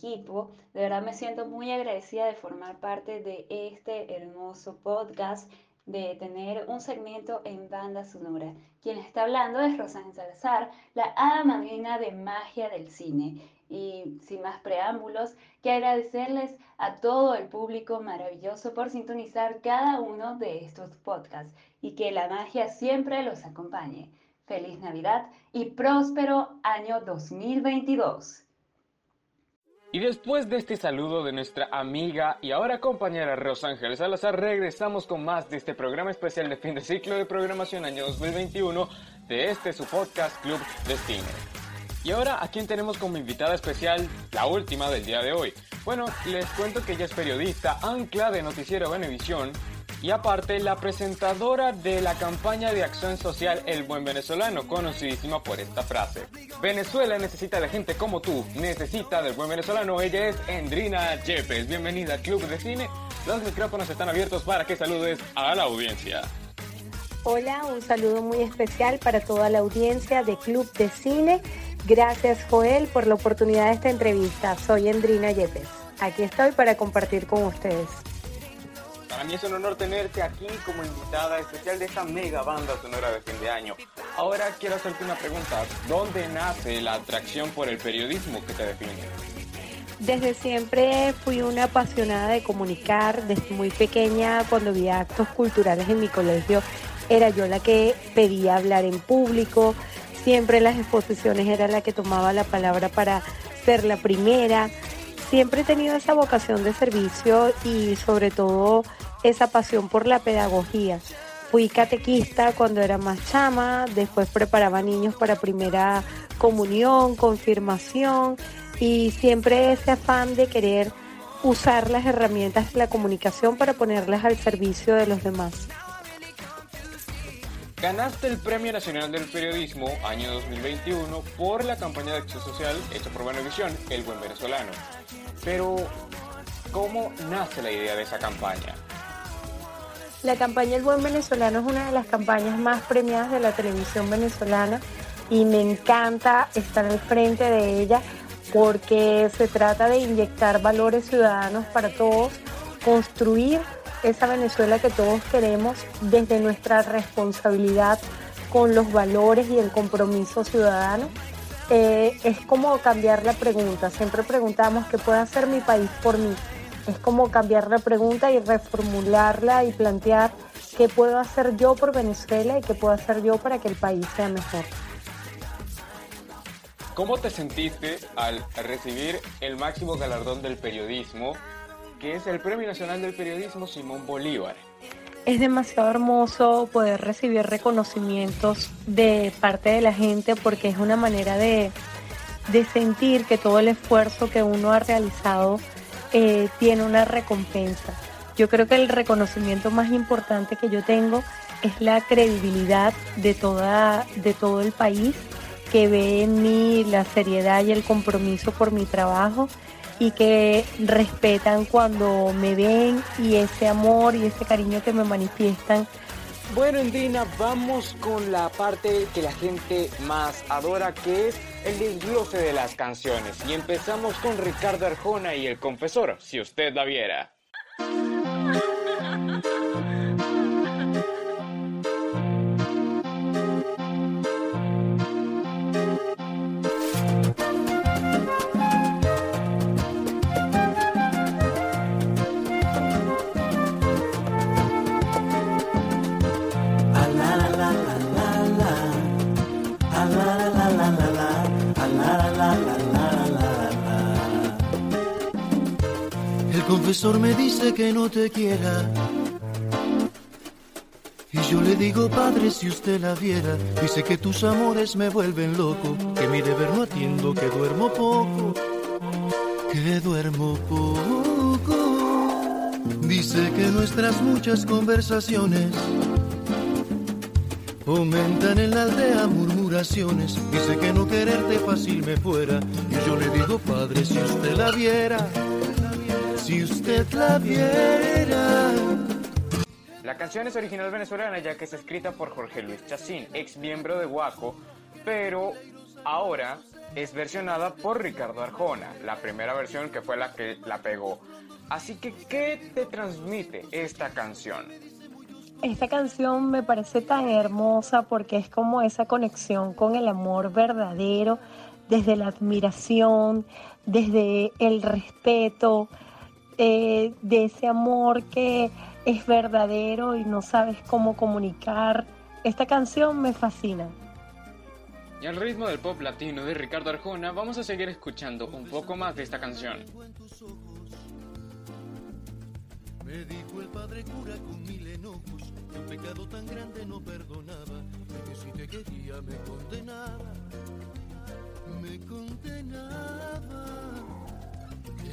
De verdad me siento muy agradecida de formar parte de este hermoso podcast, de tener un segmento en banda sonora. Quien está hablando es Rosanne Salazar, la hada madrina de magia del cine. Y sin más preámbulos, que agradecerles a todo el público maravilloso por sintonizar cada uno de estos podcasts y que la magia siempre los acompañe. Feliz Navidad y próspero año 2022. Y después de este saludo de nuestra amiga y ahora compañera Rosángeles Salazar, regresamos con más de este programa especial de fin de ciclo de programación año 2021 de este su podcast Club de Cine. Y ahora, ¿a quién tenemos como invitada especial? La última del día de hoy. Bueno, les cuento que ella es periodista, ancla de Noticiero Venevisión y aparte la presentadora de la campaña de acción social El Buen Venezolano, conocidísima por esta frase. Venezuela necesita de gente como tú, necesita del buen venezolano. Ella es Endrina Yepes. Bienvenida al Club de Cine. Los micrófonos están abiertos para que saludes a la audiencia. Hola, un saludo muy especial para toda la audiencia de Club de Cine. Gracias Joel por la oportunidad de esta entrevista. Soy Endrina Yepes. Aquí estoy para compartir con ustedes. Para mí es un honor tenerte aquí como invitada especial de esta mega banda sonora de fin de año. Ahora quiero hacerte una pregunta. ¿Dónde nace la atracción por el periodismo que te define? Desde siempre fui una apasionada de comunicar. Desde muy pequeña, cuando había actos culturales en mi colegio, era yo la que pedía hablar en público. Siempre en las exposiciones era la que tomaba la palabra para ser la primera. Siempre he tenido esa vocación de servicio y sobre todo esa pasión por la pedagogía. Fui catequista cuando era más chama, después preparaba niños para primera comunión, confirmación y siempre ese afán de querer usar las herramientas de la comunicación para ponerlas al servicio de los demás. Ganaste el Premio Nacional del Periodismo año 2021 por la campaña de acción social hecha por Venevisión, El Buen Venezolano. Pero, ¿cómo nace la idea de esa campaña? La campaña El Buen Venezolano es una de las campañas más premiadas de la televisión venezolana y me encanta estar al frente de ella porque se trata de inyectar valores ciudadanos para todos, construir esa Venezuela que todos queremos desde nuestra responsabilidad con los valores y el compromiso ciudadano. Eh, es como cambiar la pregunta. Siempre preguntamos qué puede hacer mi país por mí. Es como cambiar la pregunta y reformularla y plantear qué puedo hacer yo por Venezuela y qué puedo hacer yo para que el país sea mejor. ¿Cómo te sentiste al recibir el máximo galardón del periodismo, que es el Premio Nacional del Periodismo Simón Bolívar? Es demasiado hermoso poder recibir reconocimientos de parte de la gente porque es una manera de, de sentir que todo el esfuerzo que uno ha realizado eh, tiene una recompensa. Yo creo que el reconocimiento más importante que yo tengo es la credibilidad de, toda, de todo el país que ve en mí la seriedad y el compromiso por mi trabajo y que respetan cuando me ven y ese amor y ese cariño que me manifiestan. Bueno, Endrina, vamos con la parte que la gente más adora, que es el desglose de las canciones. Y empezamos con Ricardo Arjona y El Confesor, si usted la viera. El confesor me dice que no te quiera. Y yo le digo, padre, si usted la viera, dice que tus amores me vuelven loco, que mi deber no atiendo, que duermo poco, que duermo poco. Dice que nuestras muchas conversaciones aumentan en la aldea murmuraciones. Dice que no quererte fácil me fuera. Y yo le digo, padre, si usted la viera, si usted la viera. La canción es original venezolana ya que es escrita por Jorge Luis Chacín, ex miembro de Guaco, pero ahora es versionada por Ricardo Arjona, la primera versión que fue la que la pegó. Así que, ¿qué te transmite esta canción? Esta canción me parece tan hermosa porque es como esa conexión con el amor verdadero, desde la admiración, desde el respeto, eh, de ese amor que es verdadero y no sabes cómo comunicar. Esta canción me fascina. Y al ritmo del pop latino de Ricardo Arjona, vamos a seguir escuchando un poco más de esta canción. Me dijo el padre cura con mil enojos que un pecado tan grande no perdonaba, que si te quería me condenaba, me condenaba.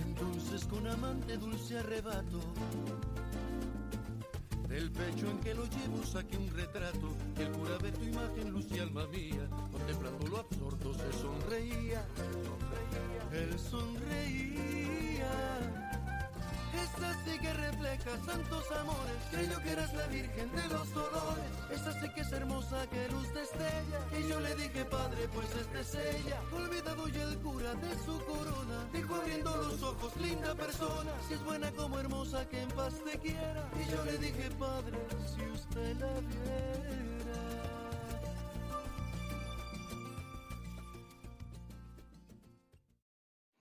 Entonces con amante dulce arrebato, del pecho en que lo llevo saqué un retrato, y el cura ve tu imagen, luz y alma mía, contemplando lo absorto se sonreía, él sonreía. Esa sí que refleja santos amores. Creyó que eras la virgen de los dolores. Esa sí que es hermosa que luz destella. Y yo le dije, padre, pues esta es ella. Olvidado ya el cura de su corona. Dijo abriendo los ojos, linda persona. Si es buena como hermosa, que en paz te quiera. Y yo le dije, padre, si usted la viera.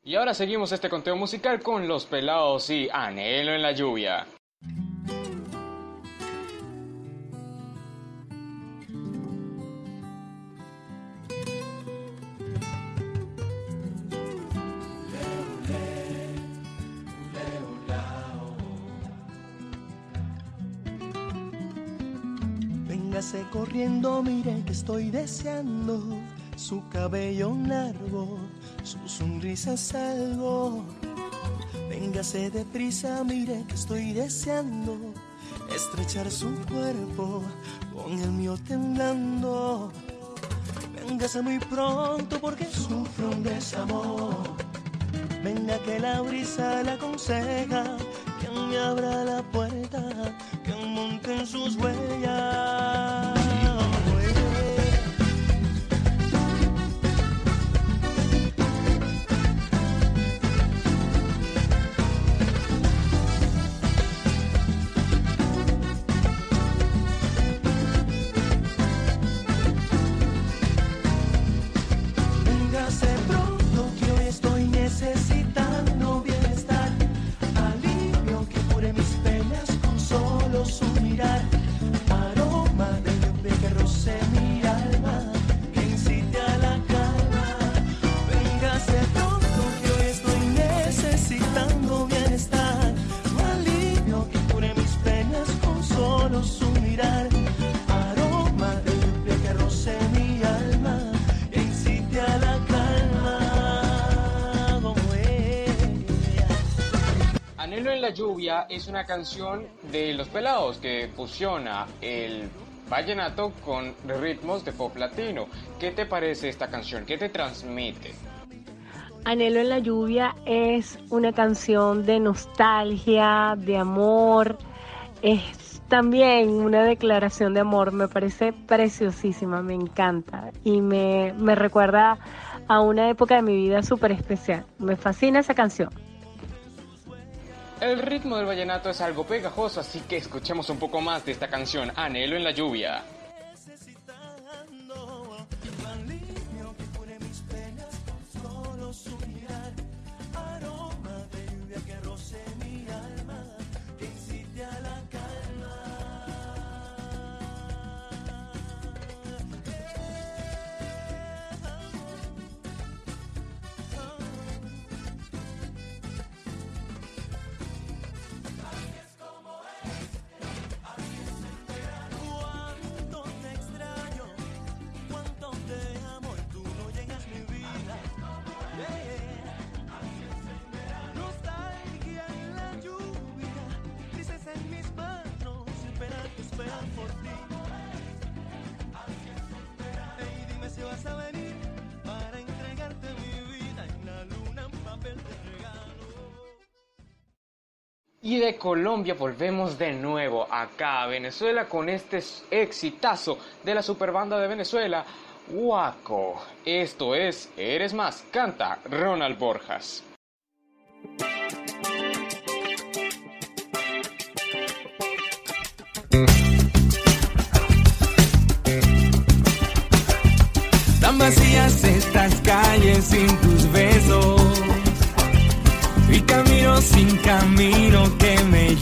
Y ahora seguimos este conteo musical con Los Pelados y Anhelo en la Lluvia. Véngase corriendo, mire que estoy deseando su cabello largo, su sonrisa es algo. Véngase deprisa, mire que estoy deseando estrechar su cuerpo con el mío temblando. Véngase muy pronto porque sufro un desamor. Venga que la brisa la aconseja, que me abra la puerta, que monte en sus huellas. Anhelo en la Lluvia es una canción de Los Pelados que fusiona el vallenato con ritmos de pop latino. ¿Qué te parece esta canción? ¿Qué te transmite? Anhelo en la lluvia es una canción de nostalgia, de amor, es también una declaración de amor, me parece preciosísima, me encanta y me, me recuerda a una época de mi vida súper especial. Me fascina esa canción. El ritmo del vallenato es algo pegajoso, así que escuchemos un poco más de esta canción, Anhelo en la Lluvia. Colombia volvemos de nuevo acá a Venezuela con este exitazo de la superbanda de Venezuela, Guaco. Esto es Eres Más, canta Ronald Borjas.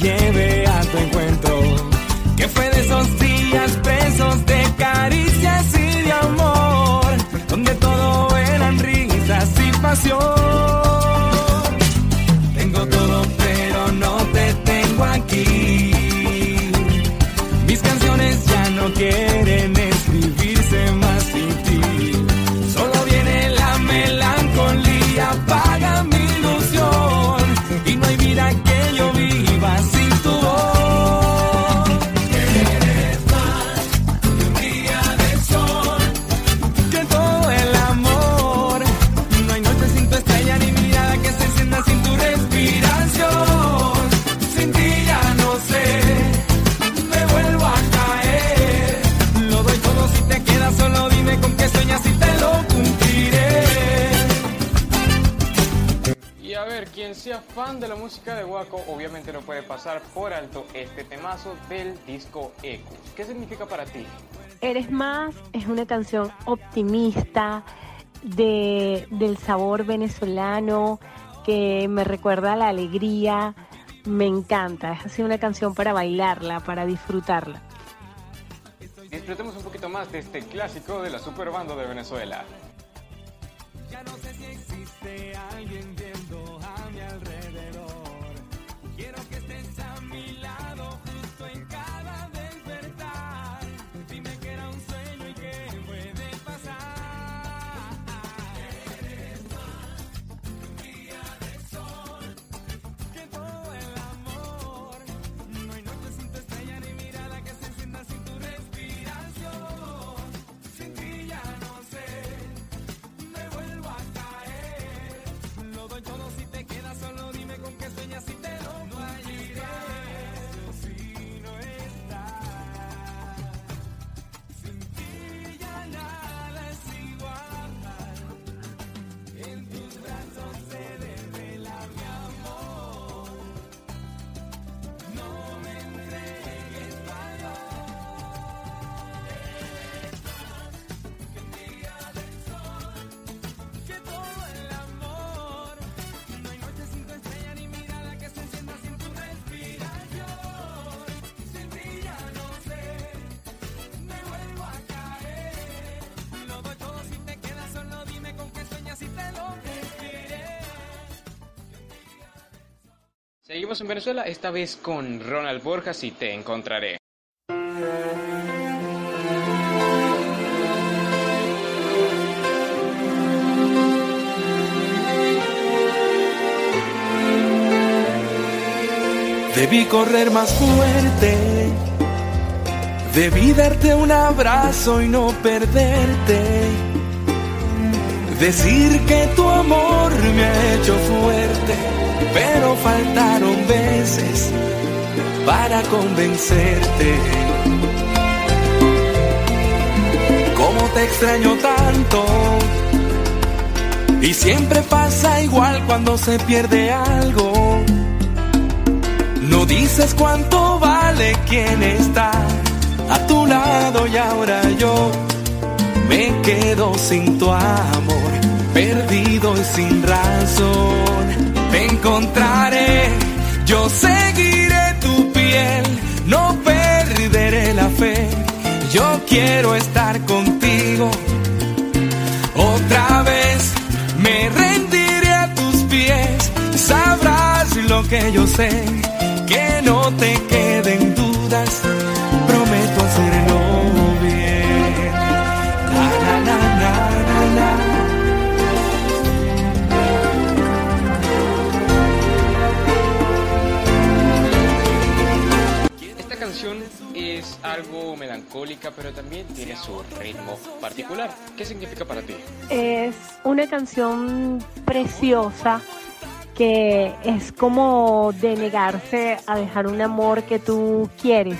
Lleve a tu encuentro. Que fue de esos días presos de caricias y de amor. Donde todo eran risas y pasión. Obviamente no puede pasar por alto este temazo del disco Ecos. ¿Qué significa para ti? Eres más es una canción optimista de, del sabor venezolano que me recuerda a la alegría. Me encanta, es así una canción para bailarla, para disfrutarla. Disfrutemos un poquito más de este clásico de la super banda de Venezuela. Ya no sé si existe alguien Seguimos en Venezuela, esta vez con Ronald Borjas y Te Encontraré. Debí correr más fuerte, debí darte un abrazo y no perderte. Decir que tu amor me ha hecho fuerte, pero faltaron veces para convencerte. Cómo te extraño tanto. Y siempre pasa igual cuando se pierde algo. No dices cuánto vale quien está a tu lado y ahora yo me quedo sin tu amor, perdido y sin razón. Encontraré, yo seguiré tu piel, no perderé la fe. Yo quiero estar contigo otra vez. Me rendiré a tus pies, sabrás lo que yo sé, melancólica, pero también tiene su ritmo particular. ¿Qué significa para ti? Es una canción preciosa que es como de negarse a dejar un amor que tú quieres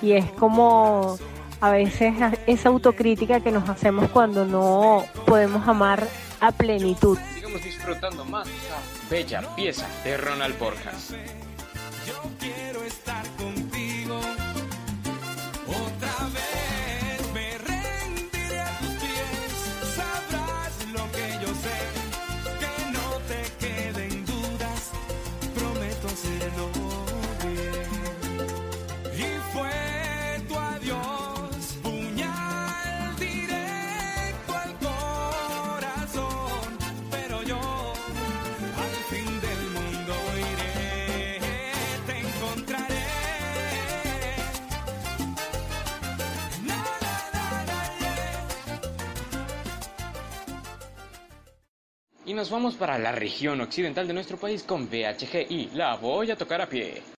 y es como a veces esa autocrítica que nos hacemos cuando no podemos amar a plenitud. Sigamos disfrutando más de esa bella pieza de Ronald Borjas. Y nos vamos para la región occidental de nuestro país con BHG y la voy a tocar a pie.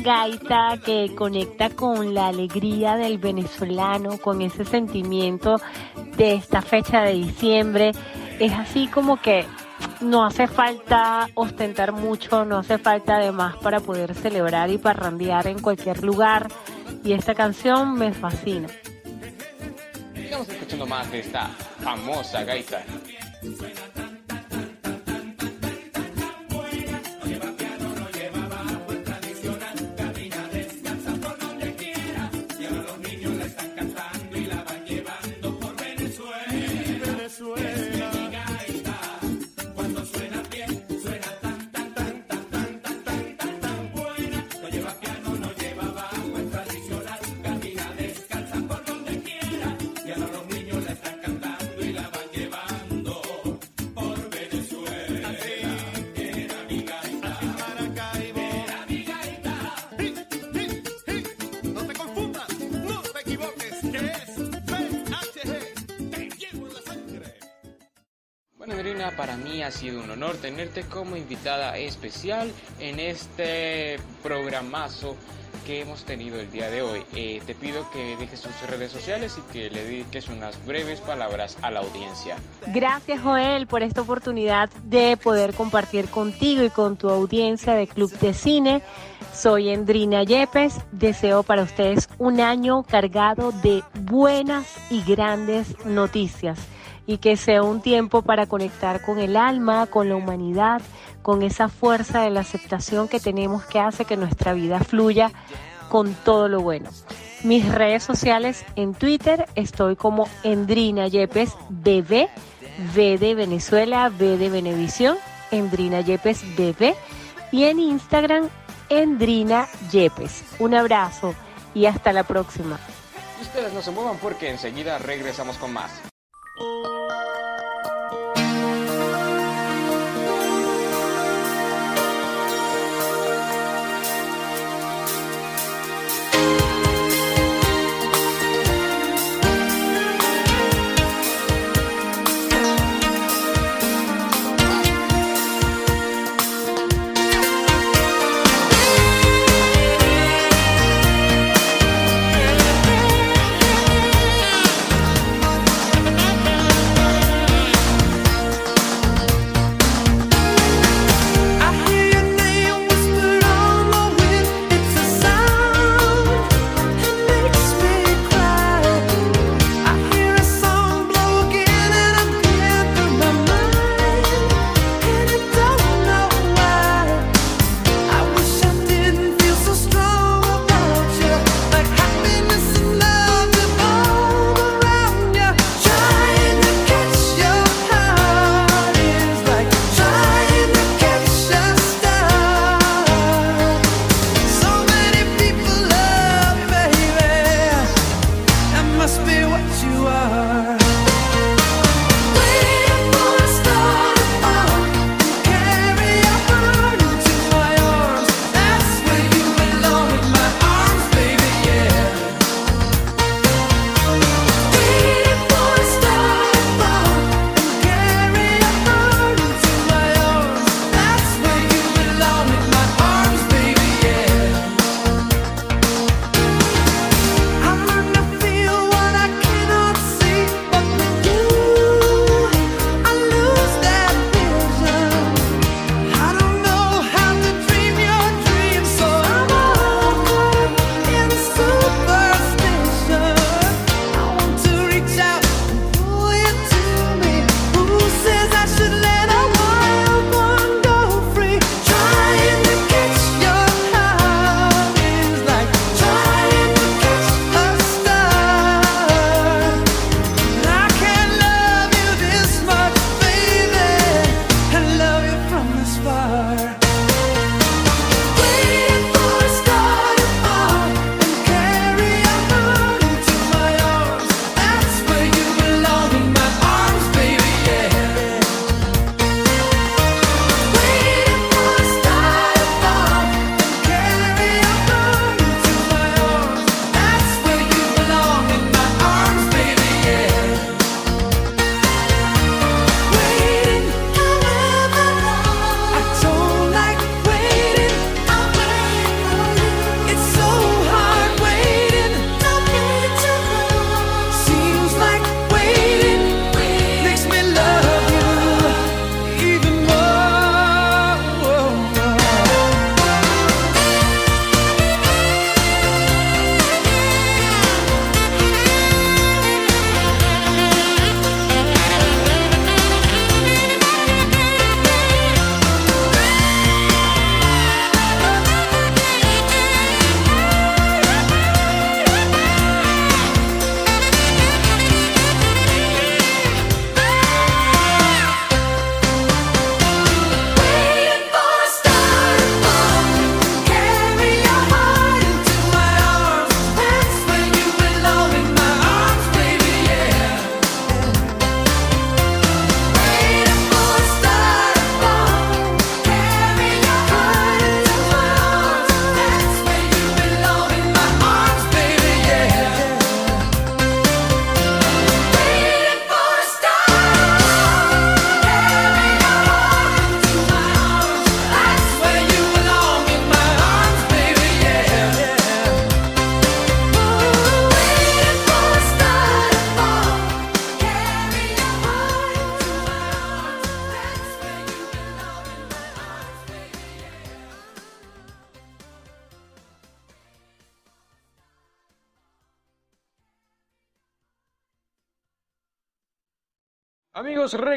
Gaita que conecta con la alegría del venezolano, con ese sentimiento de esta fecha de diciembre. Es así como que no hace falta ostentar mucho, no hace falta además para poder celebrar y parrandear en cualquier lugar. Y esta canción me fascina. Sigamos escuchando más de esta famosa gaita. Ha sido un honor tenerte como invitada especial en este programazo que hemos tenido el día de hoy. Eh, te pido que dejes tus redes sociales y que le dediques unas breves palabras a la audiencia. Gracias Joel por esta oportunidad de poder compartir contigo y con tu audiencia de Club de Cine. Soy Endrina Yepes. Deseo para ustedes un año cargado de buenas y grandes noticias y que sea un tiempo para conectar con el alma, con la humanidad, con esa fuerza de la aceptación que tenemos que hace que nuestra vida fluya con todo lo bueno. Mis redes sociales en Twitter estoy como Endrina Yepes BB, V de Venezuela, V de Venevisión, Endrina Yepes BB y en Instagram Endrina Yepes. Un abrazo y hasta la próxima. Ustedes no se muevan porque enseguida regresamos con más.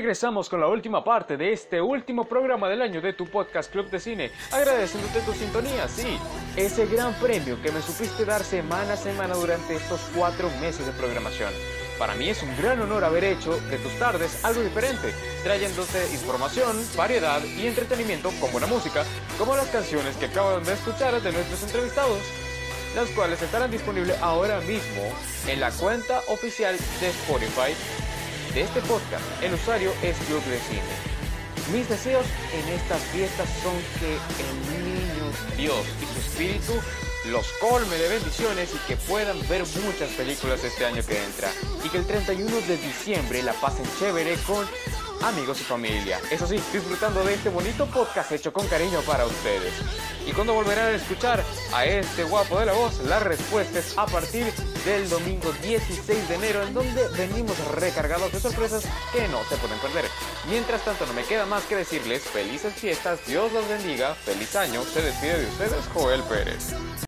Regresamos con la última parte de este último programa del año de tu podcast Club de Cine, agradeciéndote tu sintonía, sí, ese gran premio que me supiste dar semana a semana durante estos cuatro meses de programación. Para mí es un gran honor haber hecho de tus tardes algo diferente, trayéndote información, variedad y entretenimiento con buena música, como las canciones que acaban de escuchar de nuestros entrevistados, las cuales estarán disponibles ahora mismo en la cuenta oficial de Spotify de este podcast. El usuario es de Cine. Mis deseos en estas fiestas son que el niño Dios y su espíritu los colme de bendiciones y que puedan ver muchas películas este año que entra. Y que el 31 de diciembre la pasen chévere con amigos y familia. Eso sí, disfrutando de este bonito podcast hecho con cariño para ustedes. Y cuando volverán a escuchar a este guapo de la voz, la respuesta es a partir del domingo 16 de enero, en donde venimos recargados de sorpresas que no se pueden perder. Mientras tanto, no me queda más que decirles felices fiestas, Dios los bendiga, feliz año, se despide de ustedes Joel Pérez.